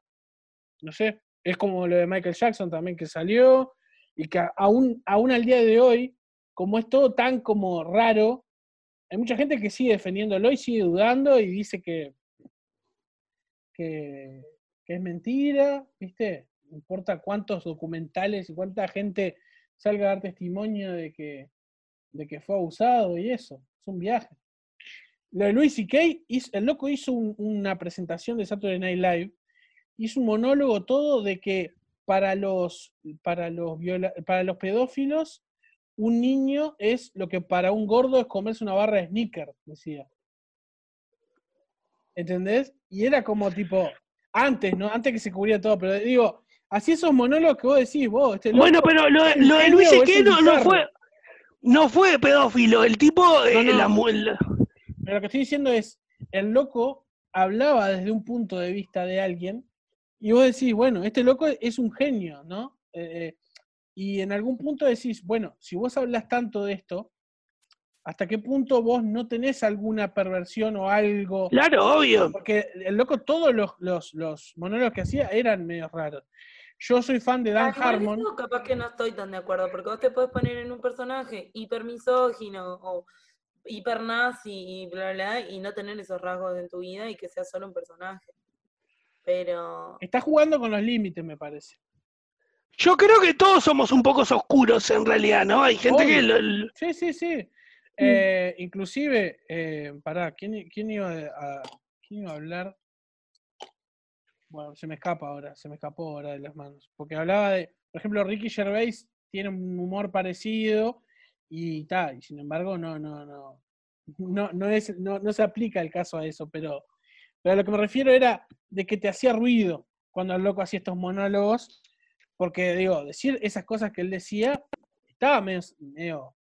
No sé, es como lo de Michael Jackson también que salió y que aún, aún al día de hoy, como es todo tan como raro, hay mucha gente que sigue defendiéndolo y sigue dudando y dice que, que, es mentira, ¿viste? No importa cuántos documentales y cuánta gente salga a dar testimonio de que, de que fue abusado y eso. Es un viaje. Lo de Luis C.K., el loco hizo una presentación de Saturday Night Live, hizo un monólogo todo de que para los, para los, para los pedófilos un niño es lo que para un gordo es comerse una barra de sneaker, decía. ¿Entendés? Y era como tipo, antes, ¿no? Antes que se cubría todo, pero digo, así esos monólogos que vos decís, vos, este Bueno, pero lo, de Luis no, no, fue, no fue pedófilo, el tipo, eh, la, Pero lo que estoy diciendo es, el loco hablaba desde un punto de vista de alguien, y vos decís, bueno, este loco es un genio, ¿no? Eh, eh y en algún punto decís, bueno, si vos hablas tanto de esto, ¿hasta qué punto vos no tenés alguna perversión o algo? Claro, obvio. Porque el loco, todos los, los, los monólogos que hacía eran medio raros. Yo soy fan de Dan ah, Harmon. capaz que no estoy tan de acuerdo, porque vos te puedes poner en un personaje hiper misógino o hiper nazi y bla, bla, y no tener esos rasgos en tu vida y que sea solo un personaje. Pero. Está jugando con los límites, me parece. Yo creo que todos somos un poco oscuros en realidad, ¿no? Hay gente que... Sí, sí, sí. Mm. Eh, inclusive, eh, pará, ¿quién, iba a, ¿quién iba a hablar? Bueno, se me escapa ahora, se me escapó ahora de las manos. Porque hablaba de, por ejemplo, Ricky Gervais tiene un humor parecido y tal, y sin embargo no, no, no, no, no, es, no, no se aplica el caso a eso, pero, pero a lo que me refiero era de que te hacía ruido cuando el loco hacía estos monólogos porque, digo, decir esas cosas que él decía, estaba medio, medio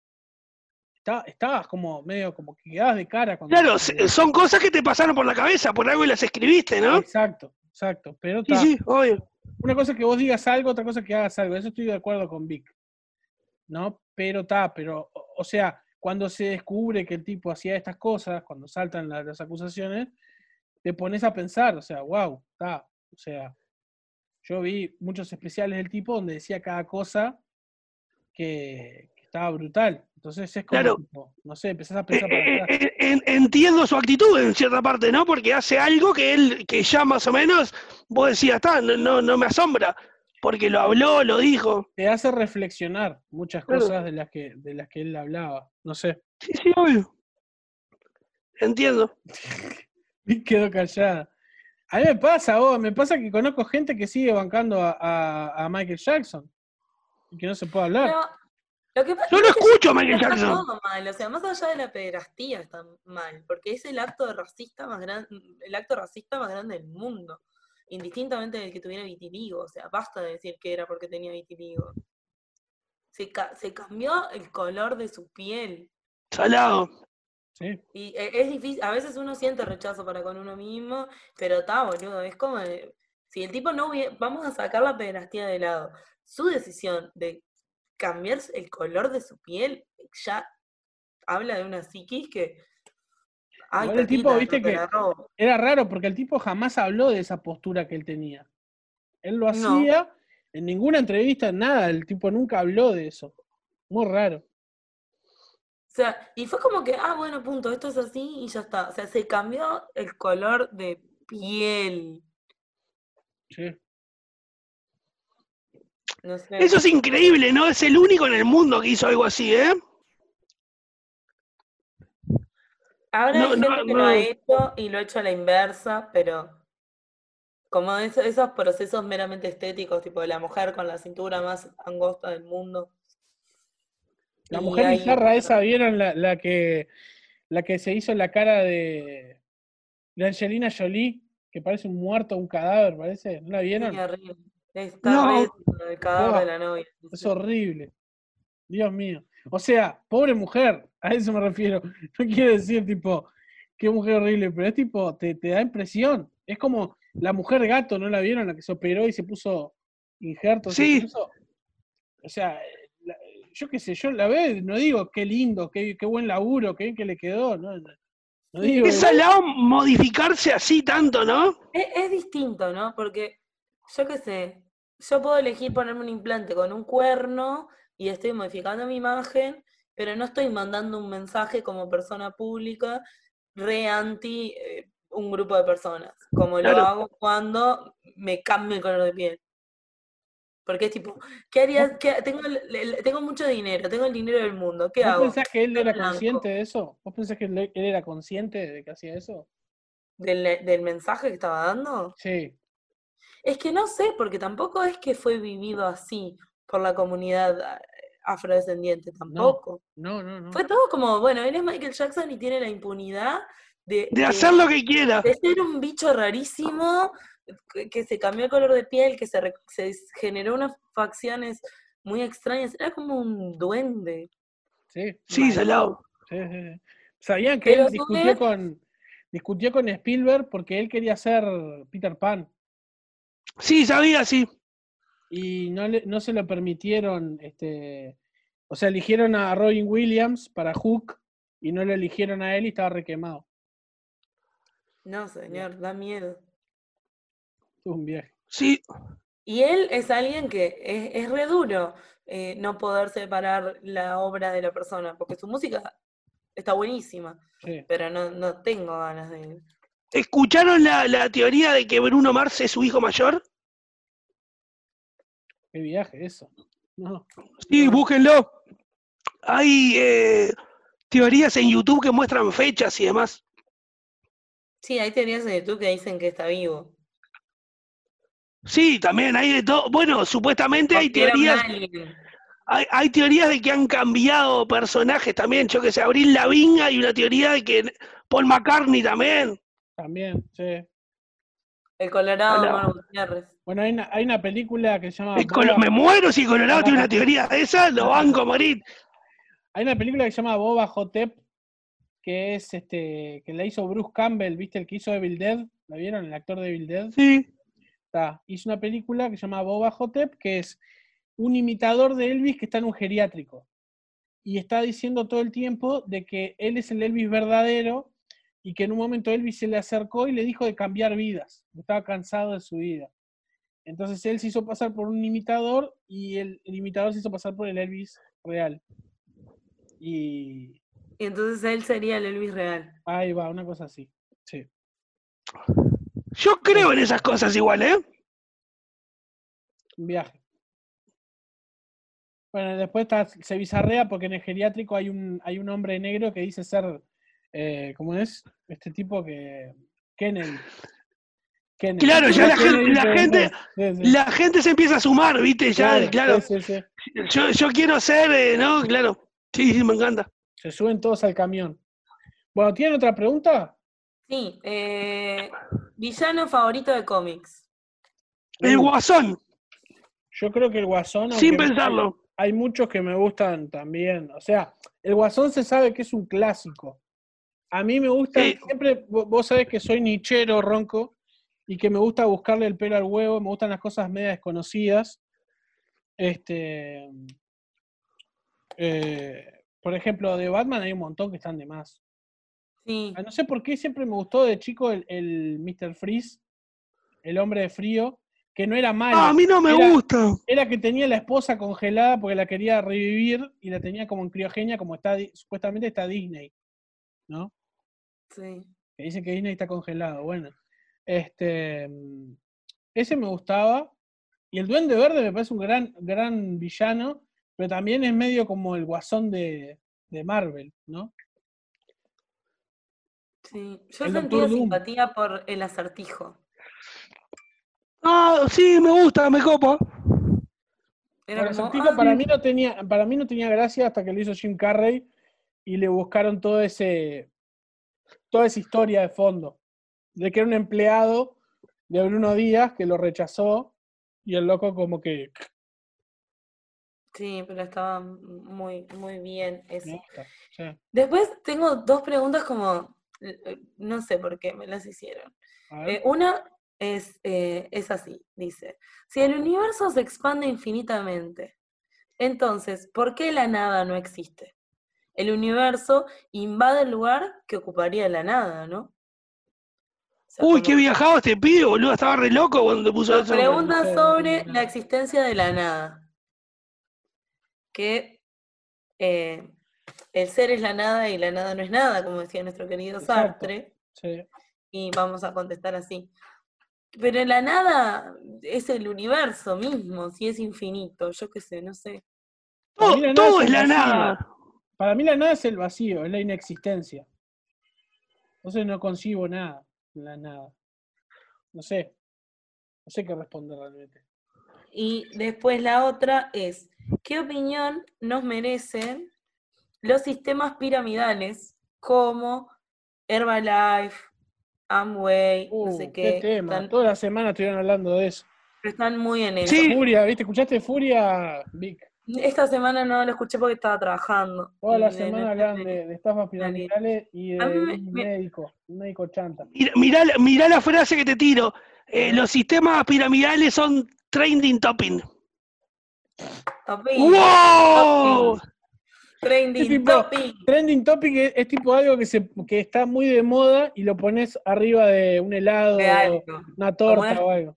estabas como medio como que quedabas de cara. claro, son cosas que te pasaron por la cabeza, por algo y las escribiste, ¿no? Exacto, exacto. Pero sí, sí, obvio. Una cosa es que vos digas algo, otra cosa es que hagas algo. Eso estoy de acuerdo con Vic. ¿No? Pero está, pero, o sea, cuando se descubre que el tipo hacía estas cosas, cuando saltan las acusaciones, te pones a pensar, o sea, wow, está, o sea, yo vi muchos especiales del tipo donde decía cada cosa que, estaba brutal. Entonces es como, no sé, empezás a pensar para atrás. entiendo su actitud en cierta parte, ¿no? Porque hace algo que él, que ya más o menos, vos decías, está, no, no, me asombra, porque lo habló, lo dijo. Te hace reflexionar muchas cosas de las que, de las que él hablaba. No sé. Sí, sí, obvio. Entiendo. y quedó callada. A mí me pasa, vos, me pasa que conozco gente que sigue bancando a, Michael Jackson y que no se puede hablar. lo que pasa Yo no escucho a Michael Jackson. Está todo mal, o sea, más allá de la pederastía está mal, porque es el acto racista más grande, el acto racista más grande del mundo, indistintamente del que tuviera vitiligo, o sea, basta de decir que era porque tenía vitiligo. Se, se cambió el color de su piel. Salado. Y e, es difícil, a veces uno siente rechazo para con uno mismo, pero está, boludo, es como, si el tipo no hubiera, vamos a sacar la pederastía de lado, su decisión de cambiar el color de su piel ya habla de una psiquis que... Ay, el tipo, viste que era raro porque el tipo jamás habló de esa postura que él tenía. Él lo hacía, en ninguna entrevista, nada, el tipo nunca habló de eso. Muy raro. O sea, y fue como que, ah, bueno, punto, esto es así y ya está. O sea, se cambió el color de piel. Sí. No sé. Eso es increíble, ¿no? Es el único en el mundo que hizo algo así, ¿eh? Ahora hay gente que lo ha hecho y lo ha hecho a la inversa, pero como esos procesos meramente estéticos, tipo de la mujer con la cintura más angosta del mundo. La mujer bizarra esa, ¿vieron la, que la que se hizo en la cara de, de Angelina Jolie? Que parece un muerto, un cadáver, parece. ¿No la vieron? Está no. el cadáver de la novia. Es horrible. Dios mío. O sea, pobre mujer, a eso me refiero. No quiero decir, tipo, qué mujer horrible, pero es tipo, te, te da impresión. Es como la mujer gato, ¿no la vieron? La que se operó y se puso injerto. Sí. o sea, yo qué sé, yo la veo no digo qué lindo, qué, qué buen laburo, qué bien que le quedó. No, no digo, es salado modificarse así tanto, ¿no? Es, es distinto, ¿no? Porque, yo qué sé, yo puedo elegir ponerme un implante con un cuerno y estoy modificando mi imagen, pero no estoy mandando un mensaje como persona pública re anti eh, un grupo de personas, como lo hago cuando me cambio el color de piel. Porque es tipo, ¿qué harías? tengo, tengo mucho dinero, tengo el dinero del mundo, ¿qué hago? ¿Vos pensás que él era consciente de eso? ¿Vos pensás que él era consciente de que hacía eso? ¿Del, ¿Del mensaje que estaba dando? Sí. Es que no sé, porque tampoco es que fue vivido así por la comunidad eh, afrodescendiente, tampoco. No, no, no. Fue todo como, bueno, él es Michael Jackson y tiene la impunidad de, de, hacer lo que quiera. De ser un bicho rarísimo, que se cambió el color de piel, que se, se generó unas facciones muy extrañas. Era como un duende. Sí, sí, salado. Sí, sí, Sabían que él discutió con, discutió con Spielberg porque él quería ser Peter Pan. Sí, sabía, sí. Y no, le, no se lo permitieron, este, o sea, eligieron a Robin Williams para Hook y no lo eligieron a él y estaba requemado. No, señor, da miedo. Es un viaje. Sí. Y él es alguien que es, es re duro eh, no poder separar la obra de la persona, porque su música está buenísima, pero no, no tengo ganas de... ¿Escucharon la, la teoría de que Bruno Mars es su hijo mayor? Qué viaje eso. No. Sí, búsquenlo. Hay eh, teorías en YouTube que muestran fechas y demás. Sí, hay teorías en YouTube que dicen que está vivo. Sí, también hay de todo. Bueno, supuestamente hay teorías. Hay, hay, teorías de que han cambiado personajes también. Yo que sé, Abril Lavigne y una teoría de que Paul McCartney también. También, sí. El Colorado, Gutiérrez. Bueno, hay una, hay una, película que se llama. me muero si Colorado tiene una teoría de esa, lo banco a morir. Hay una película que se llama Boba Hotep, que es este, que la hizo Bruce Campbell, ¿viste? El que hizo Evil Dead, ¿la vieron? El actor de Evil Dead. Sí. Está. Hizo una película que se llama Boba Hotep, que es un imitador de Elvis que está en un geriátrico. Y está diciendo todo el tiempo de que él es el Elvis verdadero y que en un momento Elvis se le acercó y le dijo de cambiar vidas. Estaba cansado de su vida. Entonces él se hizo pasar por un imitador y el, el imitador se hizo pasar por el Elvis real. Y y entonces él sería el Elvis real. Ahí va, una cosa así. Sí. Yo creo en esas cosas igual, ¿eh? Un viaje. Bueno, después está, se bizarrea porque en el geriátrico hay un, hay un hombre negro que dice ser, eh, ¿cómo es? Este tipo que... Kennedy. Claro, ya la, gente, la gente, se empieza a sumar, ¿viste? Ya, claro. yo, yo, quiero ser, eh, ¿no? Claro. Sí, sí, me encanta. Se suben todos al camión. Bueno, ¿tienen otra pregunta? Sí. Eh, villano favorito de cómics. El Guasón. Yo creo que el Guasón. Sin pensarlo. Hay, muchos que me gustan también. O sea, el Guasón se sabe que es un clásico. A mí me gusta, siempre, vos sabés que soy nichero, ronco, y que me gusta buscarle el pelo al huevo, me gustan las cosas media desconocidas. Este. Eh, por ejemplo, de Batman hay un montón que están de más. Sí. Ah, no sé por qué siempre me gustó de chico el, Mr. Freeze, el hombre de frío, que no era malo. Ah, a mí no me gusta. Era que tenía la esposa congelada porque la quería revivir y la tenía como en criogenia, como está supuestamente está Disney, ¿no? Sí. Que dicen que Disney está congelado. Bueno, este, ese me gustaba. Y el Duende Verde me parece un gran, gran villano pero también es medio como el guasón de, de Marvel, ¿no? Sí, yo sentía simpatía por el acertijo. Ah, sí, me gusta, me copa. Ah, para, mí no tenía, para mí no tenía gracia hasta que lo hizo Jim Carrey y le buscaron todo ese, toda esa historia de fondo. De que era un empleado de Bruno Díaz que lo rechazó y el loco como que... Sí, pero estaba muy, muy bien Después tengo dos preguntas como, no sé por qué me las hicieron. Eh, una es, eh, es así, dice, si el universo se expande infinitamente, entonces, ¿por qué la nada no existe? El universo invade el lugar que ocuparía la nada, ¿no? Uy, qué viajado este pibe, boludo, estaba re loco cuando puso eso. Pregunta sobre la existencia de la nada. Que eh, el ser es la nada y la nada no es nada, como decía nuestro querido Sartre. Sí. Y vamos a contestar así. Pero la nada es el universo mismo, si es infinito, yo qué sé, no sé. Todo, es, la nada. Para mí la nada es el vacío, es la inexistencia. Entonces no concibo nada, la nada. No sé. No sé qué responder realmente. Y después la otra es, ¿qué opinión nos merecen los sistemas piramidales como Herbalife, Amway, no sé uh, qué. tema. Toda la semana estuvieron hablando de eso. Están muy en eso. Sí. Furia, ¿viste? ¿Escuchaste Furia, Vic? Esta semana no lo escuché porque estaba trabajando. Toda la semana hablan de, estafas piramidales y de un médico, un médico chanta. Mirá, la frase que te tiro. Eh, los sistemas piramidales son trending topping. Topping. ¡Wow! Trending topic. Trending topic es, tipo algo que, se, que está muy de moda y lo pones arriba de un helado, una torta o algo.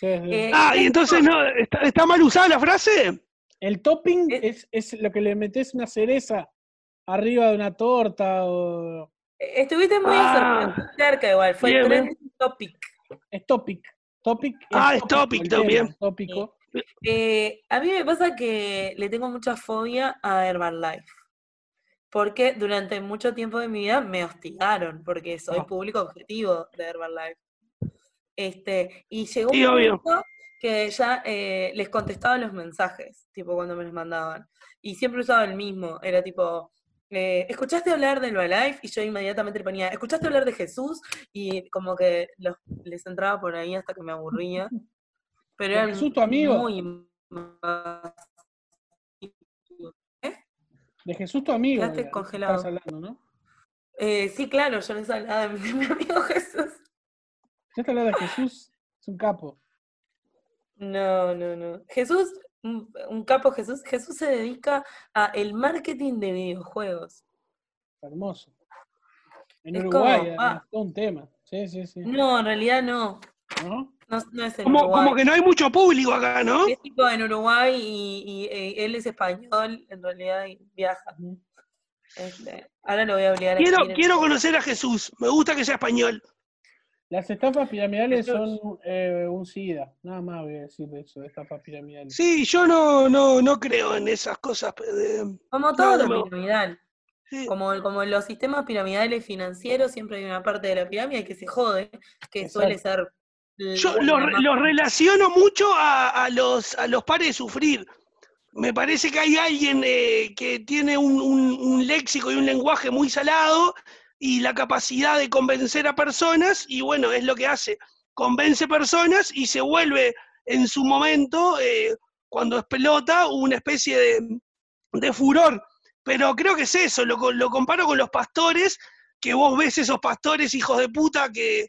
Eh, ah, y entonces no, ¿está, mal usada la frase? El topping es, es, lo que le metes una cereza arriba de una torta o... Estuviste muy ah, cerca igual, fue trending topic. Es topic. Topic ah, es topic también. Tópico. Eh, a mí me pasa que le tengo mucha fobia a Herbalife. Porque durante mucho tiempo de mi vida me hostigaron, porque soy ah. público objetivo de Herbalife. Este, y llegó un momento que ya eh, les contestaba los mensajes, tipo cuando me los mandaban. Y siempre usaba el mismo, era tipo, eh, ¿escuchaste hablar de Herbalife? Y yo inmediatamente le ponía, ¿escuchaste hablar de Jesús? Y como que los, les entraba por ahí hasta que me aburría. Pero ¿De Jesús tu amigo? Muy... ¿Eh? De Jesús tu amigo. Quedaste congelado. Hablando, ¿no? Eh, sí, claro, yo les hablaba de mi, amigo Jesús. Ya te hablaba de Jesús, es un capo. No, no, no. Jesús, un, capo Jesús, Jesús se dedica a el marketing de videojuegos. Hermoso. En Uruguay, ah. es un tema. Sí, sí, sí. No, en realidad no. ¿No? No, es en como, como, que no hay mucho público acá, ¿no? Es tipo en Uruguay y, él es español, en realidad, y viaja. Este, ahora lo voy a obligar quiero, a Quiero conocer a Jesús, me gusta que sea español. Las estafas piramidales son eh, un SIDA, nada más voy a decir de eso, de estafas piramidales. Sí, yo no, no, no creo en esas cosas. como todo lo piramidal. Como, como los sistemas piramidales financieros, siempre hay una parte de la pirámide que se jode, que suele ser yo lo, relaciono mucho a, los, a los pares de sufrir. Me parece que hay alguien eh, que tiene un, léxico y un lenguaje muy salado y la capacidad de convencer a personas, y bueno, es lo que hace. Convence personas y se vuelve en su momento, eh, cuando explota, una especie de, de, furor. Pero creo que es eso, lo, lo comparo con los pastores, que vos ves esos pastores hijos de puta que,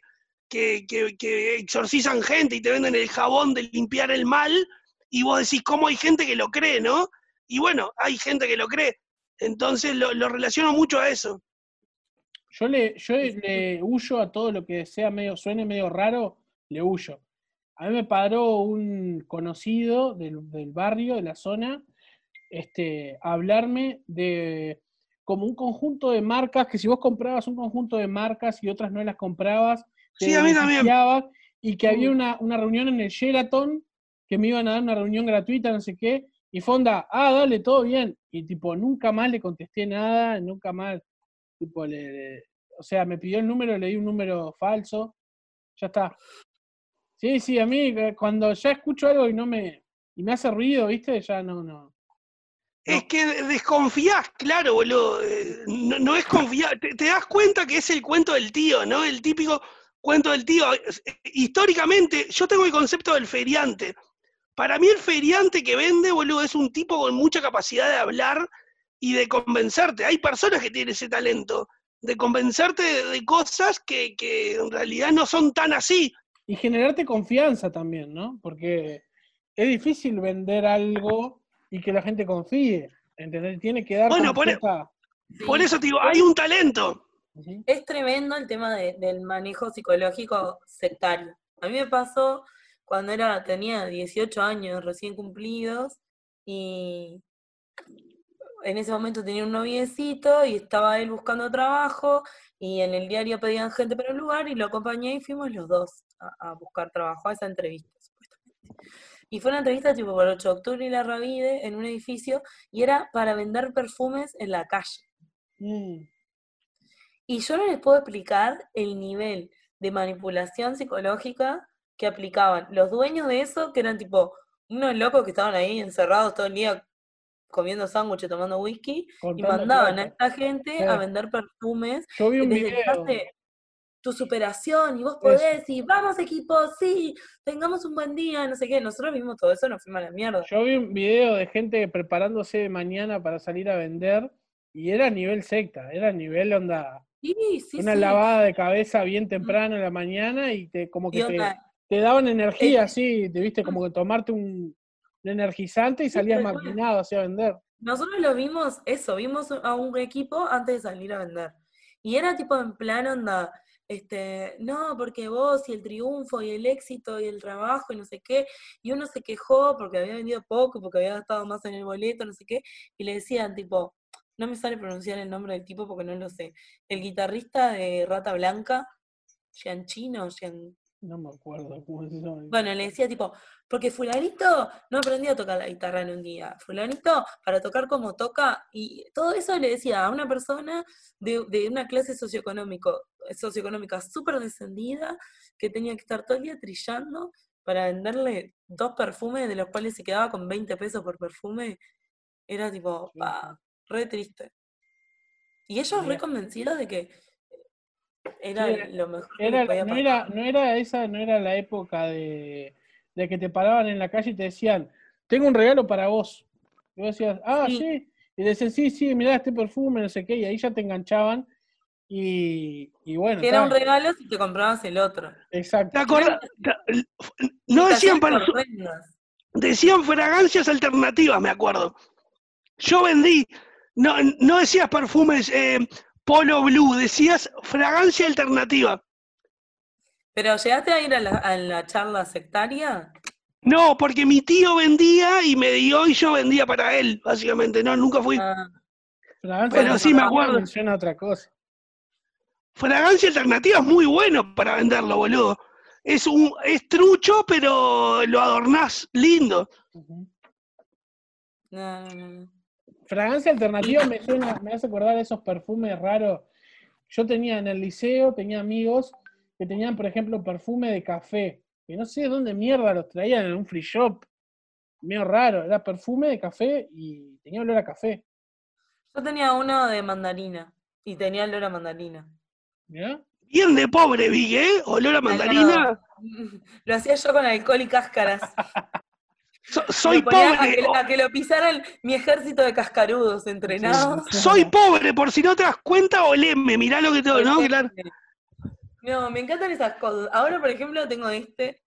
que, exorcizan gente y te venden el jabón de limpiar el mal, y vos decís, ¿cómo hay gente que lo cree, no? Y bueno, hay gente que lo cree. Entonces lo, relaciono mucho a eso. Yo le, yo le huyo a todo lo que sea medio, suene medio raro, le huyo. A mí me paró un conocido del, barrio, de la zona, este, hablarme de como un conjunto de marcas, que si vos comprabas un conjunto de marcas y otras no las comprabas, Sí, a mí también. Y que había una, reunión en el Sheraton, que me iban a dar una reunión gratuita, no sé qué, y Fonda, ah, dale, todo bien. Y tipo, nunca más le contesté nada, nunca más, tipo, le, o sea, me pidió el número, le di un número falso, ya está. Sí, sí, a mí eh, cuando ya escucho algo y no me, y me hace ruido, ¿viste? Ya no, no. Es que desconfías, claro, boludo. Eh, no, es confiar. Te, das cuenta que es el cuento del tío, ¿no? El típico cuento del tío. Históricamente, yo tengo el concepto del feriante. Para mí el feriante que vende, boludo, es un tipo con mucha capacidad de hablar y de convencerte. Hay personas que tienen ese talento, de convencerte de, cosas que, que, en realidad no son tan así. Y generarte confianza también, ¿no? Porque es difícil vender algo y que la gente confíe. ¿Entendés? Tiene que dar. Bueno, por, e- por, eso digo, hay un talento. Es tremendo el tema del manejo psicológico sectario. A mí me pasó cuando era, tenía 18 años recién cumplidos y en ese momento tenía un noviecito y estaba él buscando trabajo y en el diario pedían gente para el lugar y lo acompañé y fuimos los dos a, a buscar trabajo, a esa entrevista, supuestamente. Y fue una entrevista tipo por 8 de octubre y la Ravide en un edificio y era para vender perfumes en la calle. Mm. Y yo no les puedo explicar el nivel de manipulación psicológica que aplicaban los dueños de eso, que eran tipo unos locos que estaban ahí encerrados todo el día comiendo sándwiches, tomando whisky, y mandaban a esta gente a vender perfumes. Yo vi un tu superación y vos podés y vamos equipo, sí, tengamos un buen día, no sé qué. Nosotros vimos todo eso, nos fuimos a la mierda. Yo vi un video de gente preparándose de mañana para salir a vender y era a nivel secta, era a nivel onda. Sí, sí, una lavada de cabeza bien temprano en la mañana y te como que te, daban energía, así, te viste como que tomarte un, energizante y salías maquinado hacia vender. Nosotros lo vimos, eso, vimos a un equipo antes de salir a vender. Y era tipo en plan onda, este, no, porque vos y el triunfo y el éxito y el trabajo y no sé qué, y uno se quejó porque había vendido poco, porque había gastado más en el boleto, no sé qué, y le decían tipo, no me sale pronunciar el nombre del tipo porque no lo sé, el guitarrista de Rata Blanca, Gianchino, Gian, no me acuerdo cómo se llama. Bueno, le decía tipo, porque fulanito no aprendió a tocar la guitarra en un día. Fulanito, para tocar como toca, y todo eso le decía a una persona de, de una clase socioeconómico, socioeconómica súper descendida, que tenía que estar todo el día trillando para venderle dos perfumes, de los cuales se quedaba con 20 pesos por perfume. Era tipo, re triste. Y ellos re convencidos de que era lo mejor. no, era, no era esa, no era la época de, que te paraban en la calle y te decían, tengo un regalo para vos. Y vos decías, ah, sí. Y decían, sí, sí, mirá este perfume, no sé qué, y ahí ya te enganchaban. Y, bueno. Que era un regalo si te comprabas el otro. Exacto. No decían para. Decían fragancias alternativas, me acuerdo. Yo vendí. No, no decías perfumes eh, Polo Blue, decías fragancia alternativa. ¿Pero llegaste a ir a la, charla sectaria? No, porque mi tío vendía y me dio y yo vendía para él, básicamente. No, nunca fui. Ah. Pero sí me acuerdo. Menciona otra cosa. Fragancia alternativa es muy bueno para venderlo, boludo. Es un es trucho, pero lo adornás lindo. no, no, no. Fragancia alternativa me suena, me hace acordar de esos perfumes raros. Yo tenía en el liceo, tenía amigos que tenían, por ejemplo, perfume de café, que no sé de dónde mierda los traían en un free shop. Medio raro, era perfume de café y tenía olor a café. Yo tenía uno de mandarina y tenía olor a mandarina. ¿Ya? Bien de pobre, vi, ¿eh? Olor a mandarina. Lo hacía yo con alcohol y cáscaras. soy pobre. A que, lo pisaran mi ejército de cascarudos entrenados. Soy pobre, por si no te das cuenta, oleme, mirá lo que tengo, ¿no? Claro. No, me encantan esas cosas. Ahora, por ejemplo, tengo este,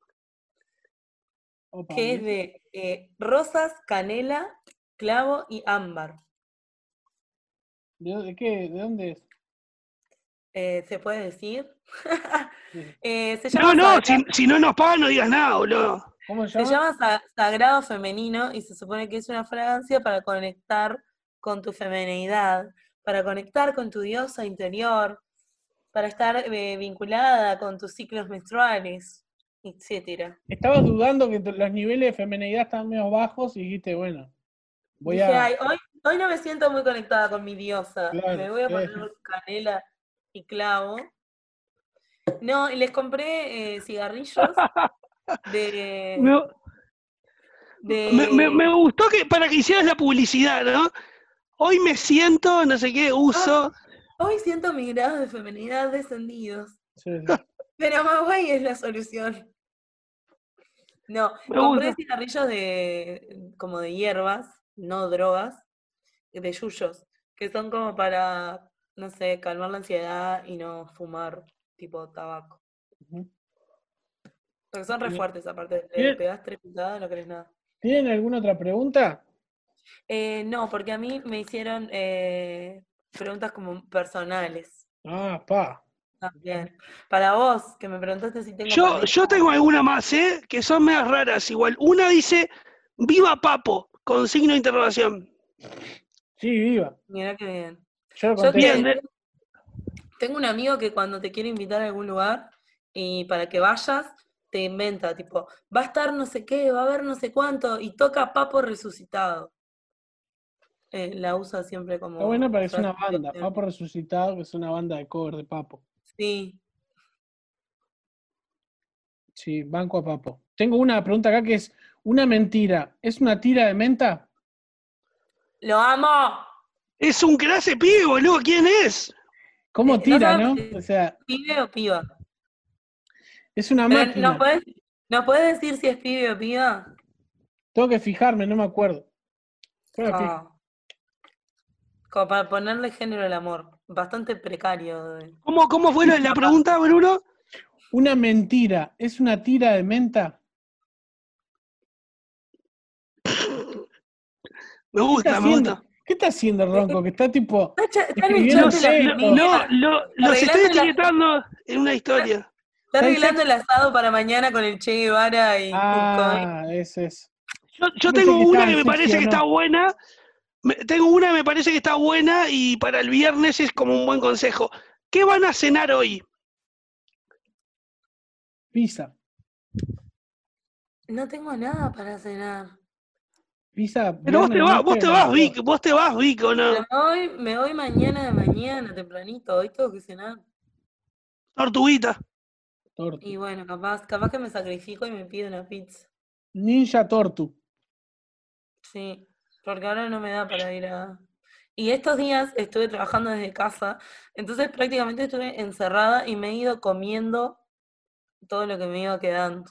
que es de eh, rosas, canela, clavo y ámbar. ¿De, qué? ¿De dónde es? Eh, ¿Se puede decir? Eh, no, no, si, si, no nos pagan no digas nada, boludo. Se llama? Sagrado Femenino y se supone que es una fragancia para conectar con tu femenidad, para conectar con tu diosa interior, para estar eh, vinculada con tus ciclos menstruales, etcétera. Estabas dudando que los niveles de femenidad estaban medio bajos y dijiste, bueno, voy a... hoy, hoy no me siento muy conectada con mi diosa, me voy a poner canela y clavo. No, y les compré eh, cigarrillos de, me, me, gustó que para que hicieras la publicidad, ¿no? Hoy me siento, no sé qué, uso. Ah, hoy siento mis grados de feminidad descendidos. Pero más guay es la solución. No, compré cigarrillos de como de hierbas, no drogas, de yuyos, que son como para, no sé, calmar la ansiedad y no fumar tipo tabaco. Porque son re fuertes, aparte, te pegas tres putadas, no crees nada. ¿Tienen alguna otra pregunta? Eh, no, porque a mí me hicieron eh, preguntas como personales. Ah, pa. También. Para vos, que me preguntaste si tengo. Yo, yo tengo alguna más, ¿eh? Que son más raras igual. Una dice, viva Papo, con signo de interrogación. Sí, viva. Mira qué bien. Yo, tengo un amigo que cuando te quiere invitar a algún lugar y para que vayas, te inventa, tipo, va a estar no sé qué, va a haber no sé cuánto, y toca Papo resucitado. Eh, la usa siempre como. Está buena que es una banda, Papo resucitado, que es una banda de cover de Papo. Sí. Sí, banco a Papo. Tengo una pregunta acá que es, ¿una mentira es una tira de menta? ¡Lo amo! Es un clase pibe, boludo, ¿quién es? ¿Cómo eh, tira, no? O sea. ¿Pibe o piba? Es una máquina. ¿No puedes, ¿No puedes decir si es pibe o piba? Tengo que fijarme, no me acuerdo. Ah. Como para ponerle género al amor bastante precario. ¿Cómo, cómo fue la pregunta, Bruno? Una mentira, ¿es una tira de menta? Me gusta, me gusta. ¿Qué está haciendo Ronco? Que está tipo. no, no, los estoy etiquetando en una historia. Está arreglando el asado para mañana con el Che Guevara y. Ah, ese es. Yo, yo tengo una que me parece que está buena, tengo una que me parece que está buena y para el viernes es como un buen consejo. ¿Qué van a cenar hoy? Pizza. No tengo nada para cenar. Pizza. Pero vos te vas, vos te vas, Vic, vos te vas, Vic, ¿o no? me voy, me voy mañana de mañana, tempranito, hoy tengo que cenar. Tortuguita. Y bueno, capaz, capaz que me sacrifico y me pido una pizza. Ninja Tortu. Sí porque ahora no me da para ir a... Y estos días estuve trabajando desde casa, entonces prácticamente estuve encerrada y me he ido comiendo todo lo que me iba quedando.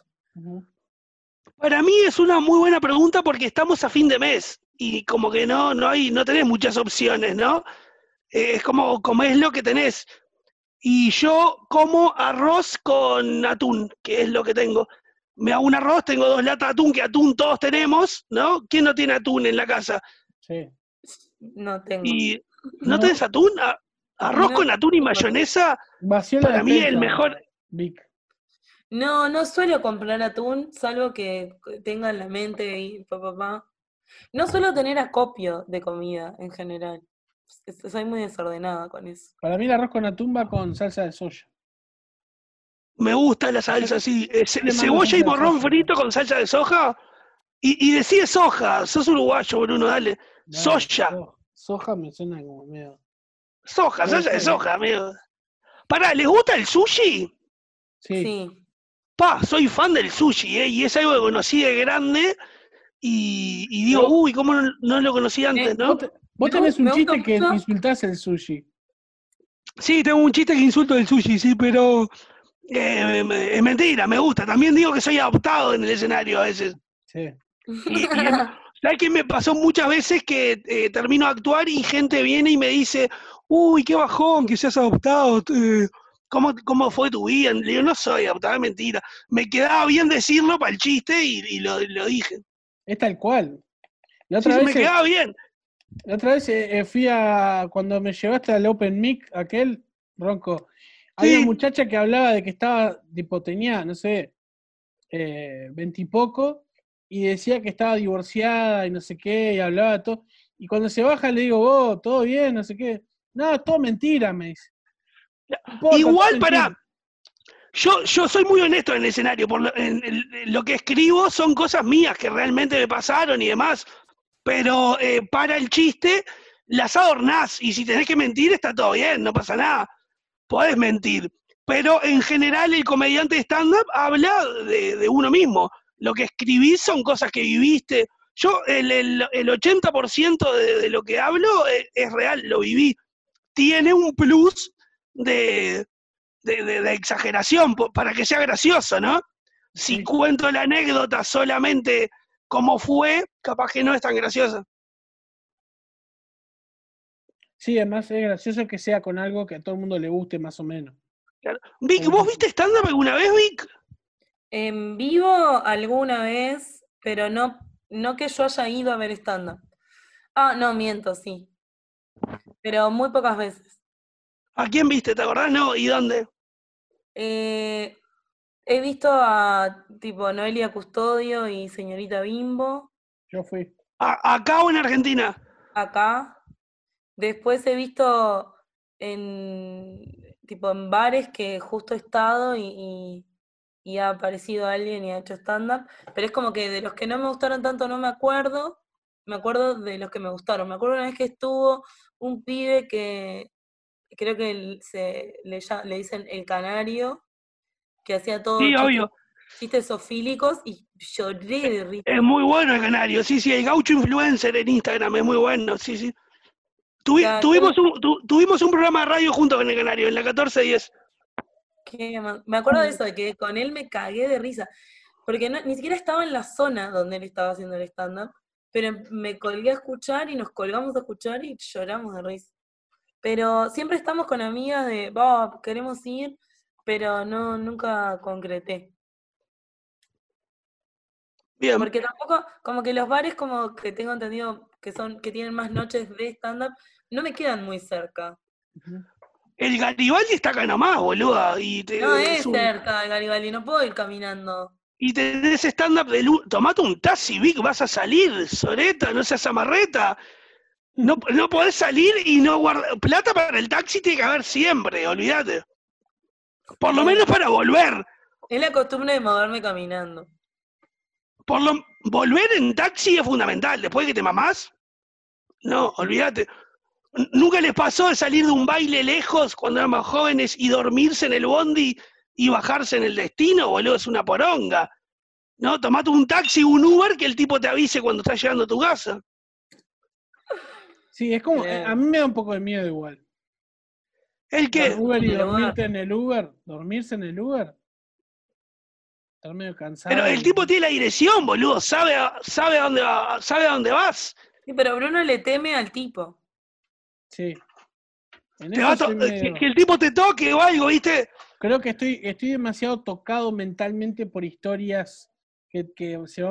Para mí es una muy buena pregunta porque estamos a fin de mes y como que no, no hay, no tenés muchas opciones, ¿no? es como es lo que tenés. Y yo como arroz con atún, que es lo que tengo me hago un arroz, tengo dos latas de atún, que atún todos tenemos, ¿no? ¿Quién no tiene atún en la casa? Sí. No tengo. ¿Y no, tenés atún? ¿Arroz con atún y mayonesa? para mí el mejor. No, no suelo comprar atún, salvo que tenga en la mente y papá. No suelo tener acopio de comida en general. Soy muy desordenada con eso. Para mí el arroz con atún va con salsa de soya. Me gusta la salsa así. Eh, cebolla y morrón frito con salsa de soja. Y, y decide soja. Sos uruguayo, Bruno, dale. soja. soja me suena como medio. Soja, salsa de soja, amigo. Pará, ¿les gusta el sushi? Sí. Pa, soy fan del sushi, ¿eh? Y es algo que conocí de grande. Y, y digo, uy, ¿cómo no, lo conocí antes, no? Vos, tenés un chiste que insultás el sushi. Sí, tengo un chiste que insulto el sushi, sí, pero eh, es mentira, me gusta. También digo que soy adoptado en el escenario a veces. Sí. ¿Sabes qué me pasó muchas veces que eh, termino de actuar y gente viene y me dice, uy, qué bajón que seas adoptado? Eh, ¿cómo, ¿Cómo fue tu vida? Le digo, no soy adoptado, es mentira. Me quedaba bien decirlo para el chiste y, lo, dije. Es tal cual. La otra vez, me quedaba bien. La otra vez fui a, cuando me llevaste al Open Mic, aquel, Ronco, hay una muchacha que hablaba de que estaba, tipo, tenía, no sé, eh, veintipoco, y, decía que estaba divorciada y no sé qué, y hablaba de todo. Y cuando se baja le digo, vos, todo bien, no sé qué. No, es todo mentira, me dice. Igual para. Yo, yo soy muy honesto en el escenario. Por lo, lo, que escribo son cosas mías que realmente me pasaron y demás. Pero eh, para el chiste, las adornás. Y si tenés que mentir, está todo bien, no pasa nada podés mentir. Pero en general el comediante de stand-up habla de, uno mismo. Lo que escribís son cosas que viviste. Yo, el, el, el 80% de, de, lo que hablo es, real, lo viví. Tiene un plus de, de, exageración para que sea gracioso, ¿no? Si cuento la anécdota solamente como fue, capaz que no es tan graciosa. Sí, además es gracioso que sea con algo que a todo el mundo le guste más o menos. Vic, ¿vos viste stand-up alguna vez, Vic? En vivo alguna vez, pero no, no que yo haya ido a ver stand-up. Ah, no, miento, sí. Pero muy pocas veces. ¿A quién viste? ¿Te acordás? No, ¿y dónde? Eh, he visto a tipo Noelia Custodio y señorita Bimbo. Yo fui. ¿Acá o en Argentina? Acá. Después he visto en tipo en bares que justo he estado y, ha aparecido alguien y ha hecho stand-up, pero es como que de los que no me gustaron tanto no me acuerdo, me acuerdo de los que me gustaron. Me acuerdo una vez que estuvo un pibe que creo que se, le, le dicen el canario, que hacía todo sí, obvio. chistes sofílicos y lloré de risa. Es muy bueno el canario, sí, sí, el gaucho influencer en Instagram es muy bueno, sí, sí tuvimos, un, tuvimos un programa de radio junto con el Canario, en la 1410. Me acuerdo de eso, de que con él me cagué de risa. Porque ni siquiera estaba en la zona donde él estaba haciendo el stand-up, pero me colgué a escuchar y nos colgamos a escuchar y lloramos de risa. Pero siempre estamos con amigas de, va, queremos ir, pero no, nunca concreté. Bien. Porque tampoco, como que los bares como que tengo entendido que son, que tienen más noches de stand-up, no me quedan muy cerca. El Garibaldi está acá nomás, boluda. Y no es, cerca el Garibaldi, no puedo ir caminando. Y tenés stand-up de luz. Tomate un taxi, Vic, vas a salir, Soreta, no seas amarreta. No, no podés salir y no guardar. Plata para el taxi tiene que haber siempre, olvídate. Por lo menos para volver. Es la costumbre de moverme caminando. Por lo, volver en taxi es fundamental. Después de que te mamás, no, olvídate. ¿Nunca les pasó de salir de un baile lejos cuando eran más jóvenes y dormirse en el bondi y bajarse en el destino? Boludo, es una poronga. ¿No? Tomate un taxi, un Uber, que el tipo te avise cuando estás llegando a tu casa. Sí, es como, a mí me da un poco de miedo igual. ¿El qué? Uber y dormirte en el Uber, dormirse en el Uber. Estar medio cansado. Pero el tipo tiene la dirección, boludo, sabe, sabe, a dónde, sabe a dónde vas. Sí, pero Bruno le teme al tipo. Sí. que, el tipo te toque o algo, ¿viste? Creo que estoy, estoy demasiado tocado mentalmente por historias que, se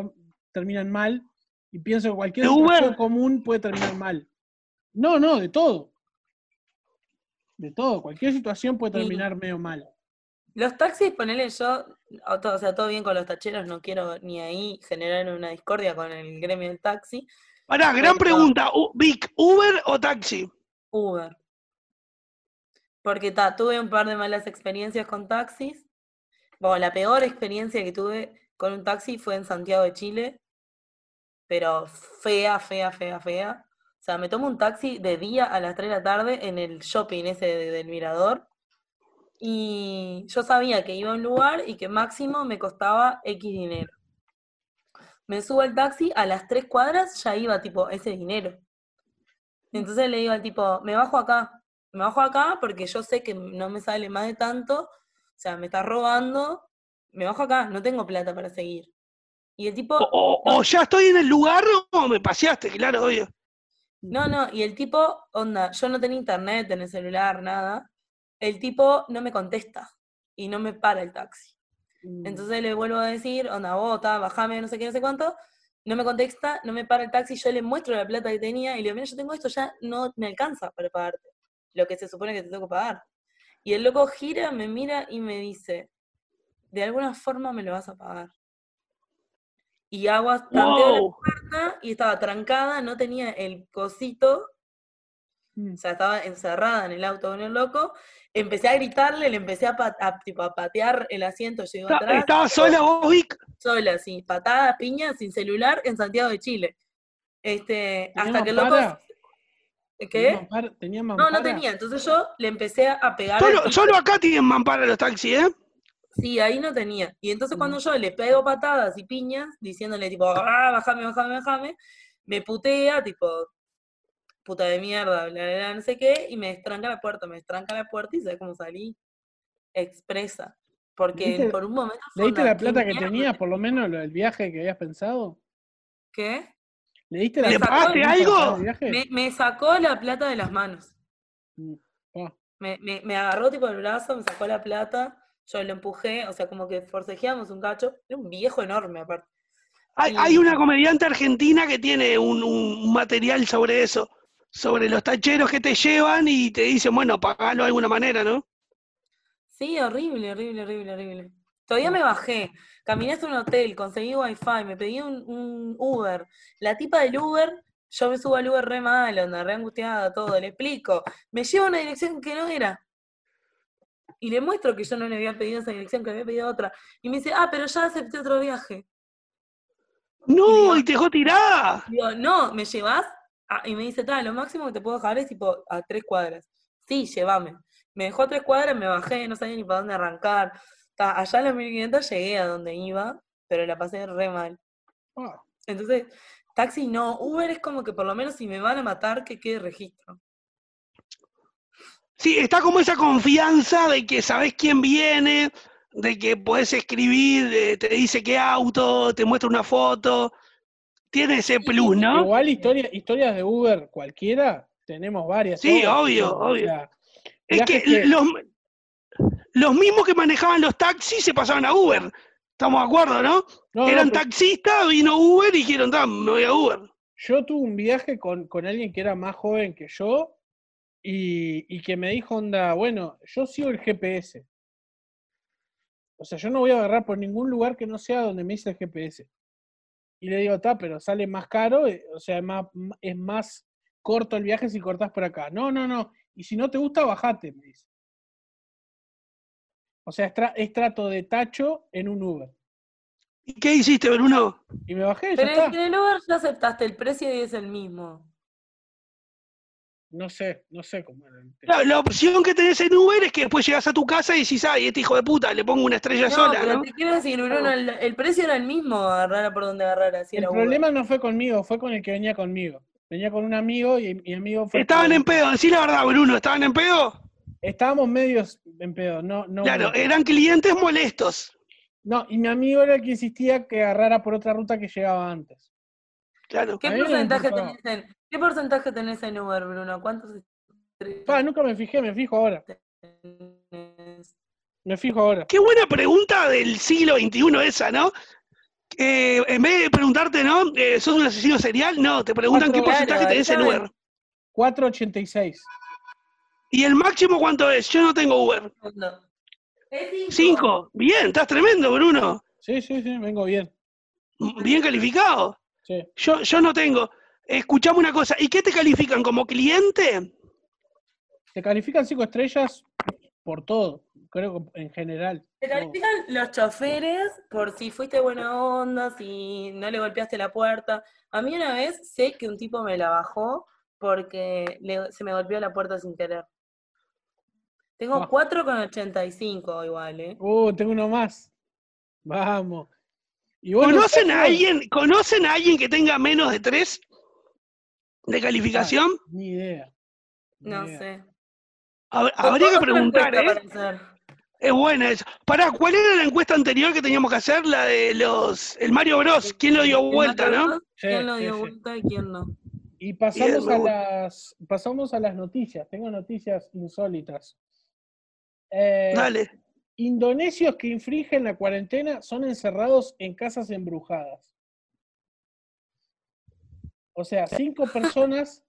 terminan mal y pienso que cualquier situación común puede terminar mal. No, no, de todo. De todo. Cualquier situación puede terminar medio mal. Los taxis, ponele yo, o sea, todo bien con los tacheros, no quiero ni ahí generar una discordia con el gremio del taxi. Pará, gran pregunta. Vic, ¿Uber o taxi? Uber. Porque tuve un par de malas experiencias con taxis. Bueno, la peor experiencia que tuve con un taxi fue en Santiago de Chile. Pero fea, fea, fea, fea. O sea, me tomo un taxi de día a las 3 de la tarde en el shopping ese del Mirador. Y yo sabía que iba a un lugar y que máximo me costaba X dinero. Me subo al taxi, a las tres cuadras ya iba tipo ese dinero. Entonces le digo al tipo, me bajo acá, me bajo acá porque yo sé que no me sale más de tanto, o sea, me está robando, me bajo acá, no tengo plata para seguir. Y el tipo... O, ya estoy en el lugar o me paseaste, claro, obvio. No, no, y el tipo, onda, yo no tenía internet en el celular, nada. El tipo no me contesta y no me para el taxi. Mm. Entonces le vuelvo a decir, onda, bota, bajame, no sé qué, no sé cuánto no me contesta, no me para el taxi, yo le muestro la plata que tenía y le digo, mira, yo tengo esto, ya no me alcanza para pagarte lo que se supone que te tengo que pagar. Y el loco gira, me mira y me dice, de alguna forma me lo vas a pagar. Y hago tanteo la puerta y estaba trancada, no tenía el cosito, mm. o sea, estaba encerrada en el auto con el loco, empecé a gritarle, le empecé a, tipo, a patear el asiento, llegó atrás. ¿Estaba sola vos, Vic? Sola, sí, patada, piña, sin celular, en Santiago de Chile. Este, hasta que el loco... ¿Qué? ¿Tenía No, no tenía. Entonces yo le empecé a pegar. Solo, solo acá tienen mampara los taxis, ¿eh? Sí, ahí no tenía. Y entonces cuando yo le pego patadas y piñas, diciéndole tipo, ah, bájame, bájame, bájame, me putea, tipo, puta de mierda, bla, bla, no sé qué, y me estranca la puerta, me estranca la puerta y ¿sabes cómo salí? Expresa. Porque por un momento... ¿Le diste la plata que tenías, por lo menos, el viaje que habías pensado? ¿Qué? ¿Le diste la plata? algo? Me, me, sacó la plata de las manos. Mm, ah. Me, me, me agarró tipo el brazo, me sacó la plata yo lo empujé, o sea, como que forcejeamos un cacho. Era un viejo enorme, aparte. Hay, una comediante argentina que tiene un, material sobre eso, sobre los tacheros que te llevan y te dicen, bueno, pagalo de alguna manera, ¿no? Sí, horrible, horrible, horrible, horrible. Todavía me bajé, caminé hasta un hotel, conseguí wifi, me pedí un, Uber. La tipa del Uber, yo me subo al Uber re mal, re angustiada, todo, le explico. Me lleva a una dirección que no era y le muestro que yo no le había pedido esa dirección, que había pedido otra. Y me dice, ah, pero ya acepté otro viaje. No, y, te dejó tirada. Digo, no, ¿me llevas? Ah, y me dice, tal, lo máximo que te puedo dejar es tipo a tres cuadras. Sí, llévame. Me dejó a tres cuadras, me bajé, no sabía ni para dónde arrancar. allá en los 1500 llegué a donde iba, pero la pasé re mal. Ah. Entonces, taxi no, Uber es como que por lo menos si me van a matar, que quede registro. Sí, está como esa confianza de que sabes quién viene, de que puedes escribir, te dice qué auto, te muestra una foto. Tiene ese plus, ¿no? Igual historia, historias de Uber cualquiera, tenemos varias. Sí, obvio, obvio. es que, Los, los, mismos que manejaban los taxis se pasaban a Uber. Estamos de acuerdo, ¿no? Eran taxistas, vino Uber y dijeron, me voy a Uber. Yo tuve un viaje con, con alguien que era más joven que yo y, que me dijo, onda, bueno, yo sigo el GPS. O sea, yo no voy a agarrar por ningún lugar que no sea donde me dice el GPS. Y le digo, está, pero sale más caro, eh, o sea, es más, es más corto el viaje si cortás por acá. No, no, no. Y si no te gusta, bajate, me dice. O sea, es, trato de tacho en un Uber. ¿Y qué hiciste, Bruno? Y me bajé. Pero en el Uber ya aceptaste el precio y es el mismo. No sé, no sé cómo era. La, opción que tenés en Uber es que después llegas a tu casa y decís, ay, este hijo de puta, le pongo una estrella sola. Pero te quiero decir, Bruno, el, precio era el mismo, agarrar por donde agarrar. Así el problema no fue conmigo, fue con el que venía conmigo. Venía con un amigo y mi amigo fue. Estaban en pedo, decí la verdad, Bruno, ¿estaban en pedo? Estábamos medios en pedo, no. no claro, eran clientes molestos. No, y mi amigo era el que insistía que agarrara por otra ruta que llegaba antes. Claro. ¿Qué porcentaje tenés en, ¿Qué porcentaje tenés en Uber, Bruno? ¿Cuántos? Ah, nunca me fijé, me fijo ahora. Me fijo ahora. Qué buena pregunta del siglo XXI esa, ¿no? Eh, en vez de preguntarte, ¿no? Eh, ¿Sos un asesino serial? No, te preguntan qué porcentaje tenés en Uber. 486. ¿Y el máximo cuánto es? Yo no tengo Uber. No. cinco. Bien, estás tremendo, Bruno. Sí, sí, sí, vengo bien. Bien calificado. Sí. Yo, yo no tengo. Escuchame una cosa, ¿y qué te califican como cliente? Te califican cinco estrellas por todo, creo que en general. Te califican los choferes por si fuiste buena onda, si no le golpeaste la puerta. A mí una vez sé que un tipo me la bajó porque se me golpeó la puerta sin querer. Tengo ah. con 4,85 igual, ¿eh? Uh, tengo uno más. Vamos. ¿Conocen a alguien, ¿Conocen a alguien que tenga menos de tres? ¿De calificación? ni idea. no sé. habría que preguntar, ¿eh? Es buena eso. Pará, ¿cuál era la encuesta anterior que teníamos que hacer? La de los. El Mario Bros. ¿Quién lo dio vuelta, no? ¿Quién lo dio vuelta y quién no? Y pasamos a las. Pasamos a las noticias. Tengo noticias insólitas. Eh, Dale. Indonesios que infringen la cuarentena son encerrados en casas embrujadas. O sea, cinco personas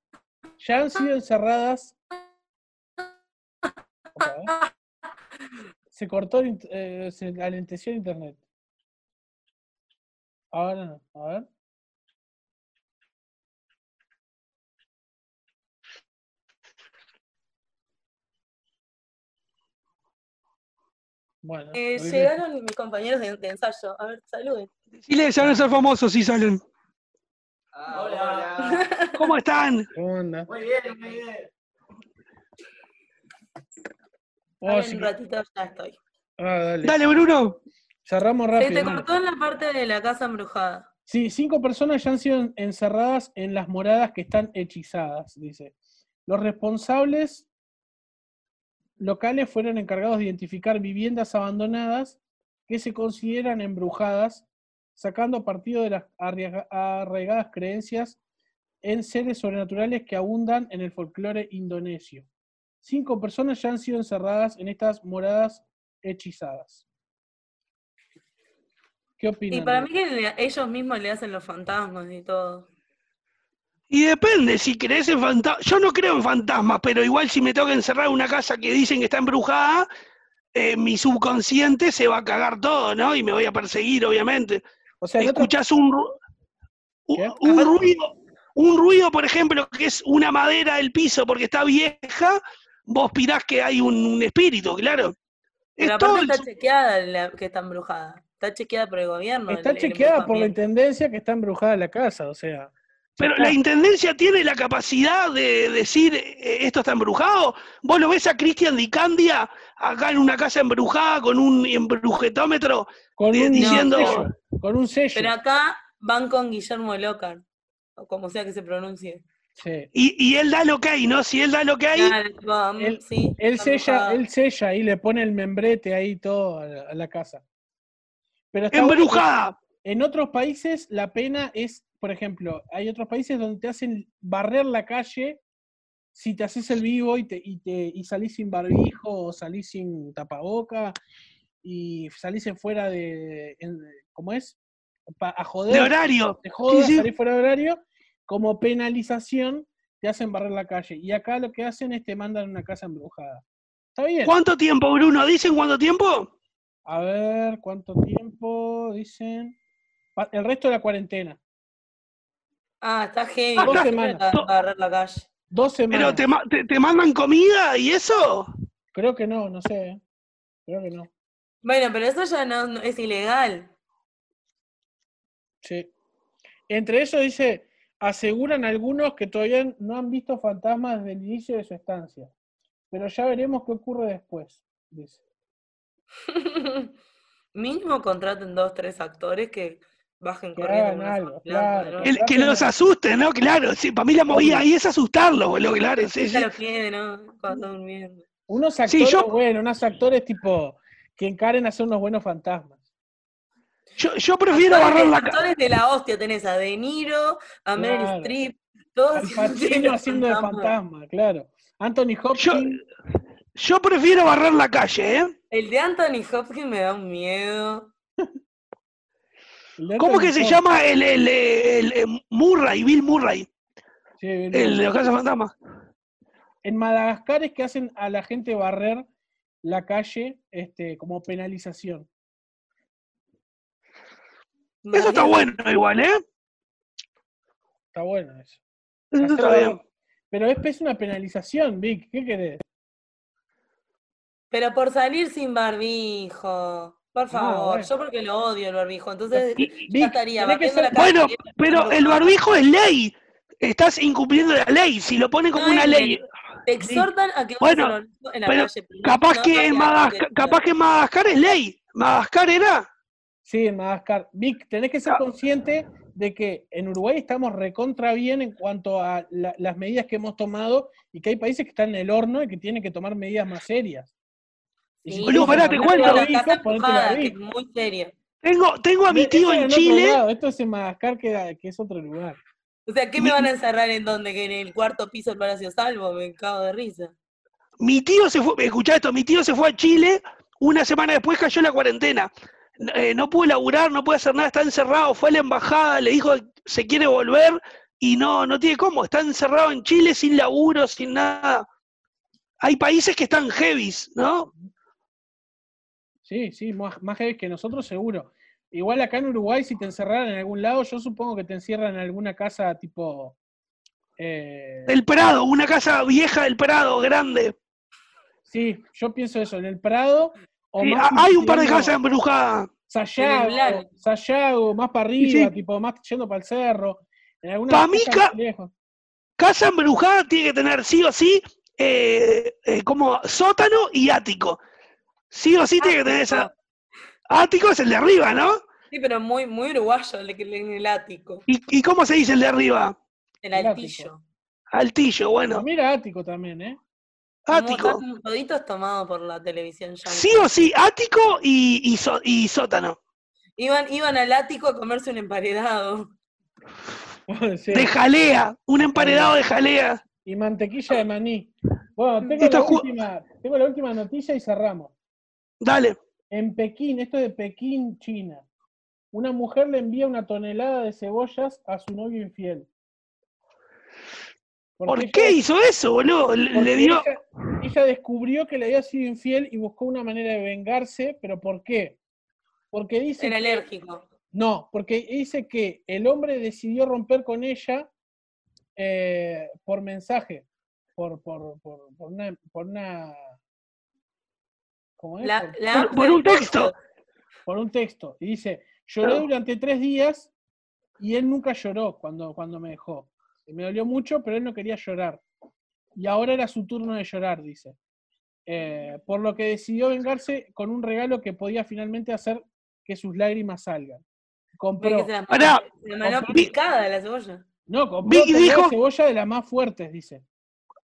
ya han sido encerradas. Se cortó, eh, se alenteció el internet. Ahora no, a ver. Bueno, eh, llegaron mis compañeros de, ensayo. A ver, saluden. Sí, ya van a ser famosos si salen. Ah, hola. ¿Cómo están? ¿Cómo anda? Muy bien, muy bien. Oh, sí. un ratito ya estoy. Ah, dale. Dale, Bruno. Cerramos Se rápido. te dale. cortó en la parte de la casa embrujada. Sí, cinco personas ya han sido en- encerradas en las moradas que están hechizadas, dice. Los responsables locales fueron encargados de identificar viviendas abandonadas que se consideran embrujadas, sacando partido de las arraigadas creencias en seres sobrenaturales que abundan en el folclore indonesio. Cinco personas ya han sido encerradas en estas moradas hechizadas. ¿Qué opinan? Y para mí que ellos mismos le hacen los fantasmas y todo. Y depende, si crees en fantasmas. Yo no creo en fantasmas, pero igual si me tengo que encerrar en una casa que dicen que está embrujada, eh, mi subconsciente se va a cagar todo, ¿no? Y me voy a perseguir, obviamente. O sea, Escuchás un, ru- un, ruido, un ruido, por ejemplo, que es una madera del piso porque está vieja, vos pirás que hay un, un espíritu, claro. Es Pero todo aparte el está chequeada la que está embrujada. Está chequeada por el gobierno. Está el- el chequeada por la intendencia que está embrujada la casa, o sea. Pero la intendencia tiene la capacidad de decir eh, esto está embrujado. Vos lo ves a Cristian Di Candia acá en una casa embrujada con un embrujetómetro Con di- un diciendo. sello, con un sello. Pero acá van con Guillermo Lócar, o como sea que se pronuncie. Sí. Y, y él da lo que hay, ¿no? Si él da lo que hay, Claro, vamos, Él- sí, Él está sella, él sella y le pone el membrete ahí todo a la, a la casa. Pero bueno embrujada. en otros países la pena es, por ejemplo, hay otros países donde te hacen barrer la calle si te haces el vivo y, te, y, te, y salís sin barbijo o salís sin tapaboca y salís en fuera de, en- ¿cómo es? Pa- a joder. De horario. te jodas, Sí, sí. salís fuera de horario, como penalización te hacen barrer la calle. Y acá lo que hacen es te mandan a una casa embrujada. Está bien. ¿Cuánto tiempo, Bruno? ¿Dicen cuánto tiempo? A ver, ¿cuánto tiempo dicen? El resto de la cuarentena. Ah, está heavy. Dos semanas. barrer la calle. Dos ¿Pero semanas. te, ma- te- te mandan comida y eso? Creo que no, no sé. ¿eh? Creo que no. Bueno, pero eso ya no, no- es ilegal. Sí. Entre ellos dice, aseguran algunos que todavía no han visto fantasmas desde el inicio de su estancia. Pero ya veremos qué ocurre después. Dice. Mínimo contraten dos, tres actores que bajen corriendo. algo, claro, que El- que los asusten, ¿no? Claro, sí, para mí la movida ahí es asustarlo, boludo, claro. sí, sí. Ella lo quiere, ¿no? Cuando durmiendo. Unos Sí, actores, yo- bueno, unos actores tipo que encaren a ser unos buenos fantasmas. Yo, yo prefiero Actores, barrer de- la actores de la hostia tenés a De Niro, a Meryl Claro. Streep, todos haciendo haciendo de fantasma, claro. Anthony Yo, Hopkins. yo prefiero barrer la calle, ¿eh? El de Anthony Hopkins me da un miedo. ¿Cómo que se llama el, el, el- el Murray, Bill Murray? Sí, Bill El de los Casas Fantasmas. En Madagascar es que hacen a la gente barrer la calle este, como penalización. Eso está bueno igual, ¿eh? Está bueno eso. Eso está bien. Pero es, es una penalización, Vic. ¿Qué querés? Pero por salir sin barbijo. Por favor, Ah, bueno. yo porque lo odio el barbijo. Entonces, Y- ya estaría que ser-. Bueno, pero el barbijo es ley. Estás incumpliendo la ley. Si lo ponen como No una ley. ley. Te exhortan a que uses Bueno, el en la pero calle. Capaz no que, en Madagascar, capaz que en Madagascar es ley. Madagascar era. Sí, en Madagascar. Vic, tenés que ser Ah. consciente de que en Uruguay estamos recontra bien en cuanto a la- las medidas que hemos tomado y que hay países que están en el horno y que tienen que tomar medidas más serias. Sí, Boludo, pará, te cuento. es muy seria. Tengo, tengo a mi tío en Chile. lado, Esto es en Madagascar, que, que es otro lugar. O sea, ¿qué Mi- me van a encerrar en dónde? Que en el cuarto piso del Palacio Salvo, me cago de risa. Mi tío se fue, escuchá esto, mi tío se fue a Chile, una semana después cayó la cuarentena. Eh, no pudo laburar, no puede hacer nada, está encerrado, fue a la embajada, le dijo se quiere volver y no, no tiene cómo, está encerrado en Chile sin laburo, sin nada. Hay países que están heavies, ¿no? Sí, sí, más, más heavy que nosotros seguro. Igual acá en Uruguay, si te encerraran en algún lado, yo supongo que te encierran en alguna casa tipo... eh, El Prado, una casa vieja del Prado, grande. sí, yo pienso eso, en el Prado. O Sí, más ha- hay un par de casas embrujadas. Sayago. Sayago, más para sí. arriba, tipo más yendo para el cerro. En alguna Pa' mí casa ca- lejos. casa embrujada tiene que tener sí o sí eh, eh, como sótano y ático. Sí o sí tiene que tener esa. Ático es el de arriba, ¿no? Sí, pero muy, muy uruguayo el, el ático. ¿Y, cómo se dice el de arriba? El altillo. Altillo, bueno. mira ático también, ¿eh? Ático. Toditos tomados por la televisión Sí o sí, ático y, y, sótano. Iban, iban al ático a comerse un emparedado. De jalea, un emparedado de jalea. Y mantequilla de maní. Bueno, tengo la, última, tengo la última noticia y cerramos. Dale. En Pekín, esto de Pekín, China. Una mujer le envía una tonelada de cebollas a su novio infiel. ¿Por qué hizo eso, boludo? Le dio... Ella, descubrió que le había sido infiel y buscó una manera de vengarse, pero ¿por qué? Porque dice... Era alérgico. No, porque dice que el hombre decidió romper con ella eh, por mensaje, por, por, por, por una, por una ¿cómo es? por, un texto. Por un texto. Y dice, lloré durante tres días y él nunca lloró cuando, cuando me dejó. Me dolió mucho, pero él no quería llorar. Y ahora era su turno de llorar, dice. Eh, por lo que decidió vengarse con un regalo que podía finalmente hacer que sus lágrimas salgan. Compró. La, picada la cebolla. No, compró dijo, cebolla de las más fuertes, dice.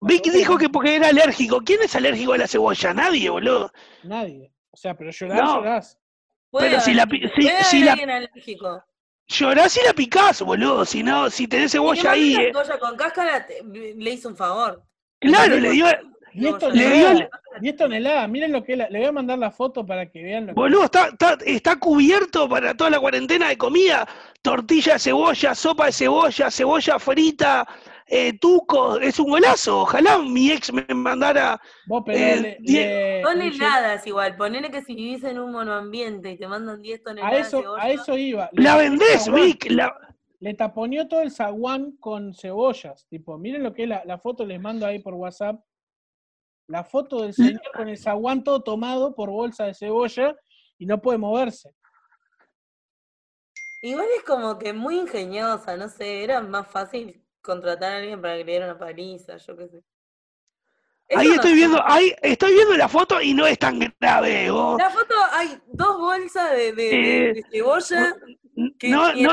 Vicky dijo que porque era alérgico. ¿Quién es alérgico a la cebolla? Nadie, boludo. Nadie. O sea, pero llorar, llorás. Pero si la, si, si la, alérgico. Llorás y la picás, boludo. Si no, si tenés cebolla ahí. Eh. cebolla con cáscara le hizo un favor. Claro, le dio. 10 toneladas, 10 toneladas, miren lo que le voy a mandar la foto para que vean lo Boludo, está, está, está cubierto para toda la cuarentena de comida. Tortilla de cebolla, sopa de cebolla, cebolla frita, eh, Tuco, es un golazo. Ojalá mi ex me mandara. Vos, eh, toneladas igual, ponele que si vivís en un monoambiente y te mandan 10 toneladas. A eso, a eso iba. La vendés, Vic. Le taponeó todo el zaguán con cebollas. Tipo, miren lo que es la, la foto, les mando ahí por WhatsApp. La foto del señor con el zaguán todo tomado por bolsa de cebolla y no puede moverse. Igual es como que muy ingeniosa, no sé, era más fácil contratar a alguien para que le diera una paliza, yo qué sé. ahí estoy viendo, ahí estoy viendo la foto y no es tan grave. La foto hay dos bolsas de, de, eh, cebolla. no, no,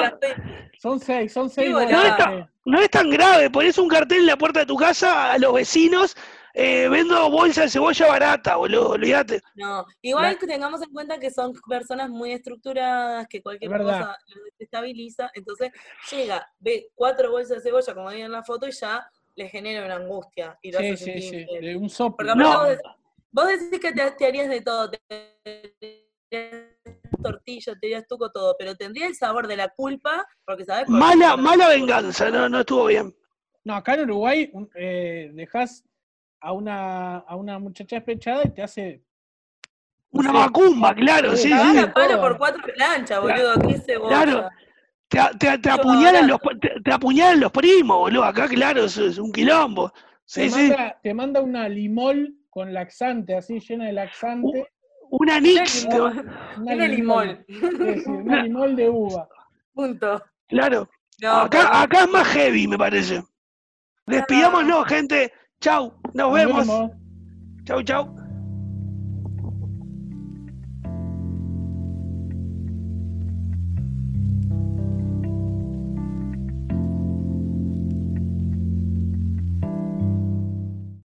son seis, son seis. No es, tan, no es tan grave, pones un cartel en la puerta de tu casa a los vecinos eh, vendo bolsa de cebolla barata, boludo, olvídate. No, igual que tengamos en cuenta que son personas muy estructuradas, que cualquier cosa los desestabiliza, entonces llega, ve cuatro bolsas de cebolla, como hay en la foto, y ya le genera una angustia. Y lo sí, sí, sí, de un soplo. vos, decís, que te, harías de todo, te, tortilla, te harías tuco todo, pero tendría el sabor de la culpa, porque sabes... Mala, mala venganza, no, no estuvo bien. No, acá en Uruguay eh, dejás a una, a una muchacha despechada y te hace. Una macumba, claro, sí, sí. palo por cuatro planchas, boludo, qué Claro. Te, te, te apuñalan los, te, apuñalan los primos, boludo. Acá, claro, es, es un quilombo. Sí, te, sí. Manda, te manda una limol con laxante, así llena de laxante. una nix. Una, limol. una limol de uva. Punto. Claro. acá, acá es más heavy, me parece. Despidámonos, gente. Chau, nos, vemos. vemos. Chau, chau.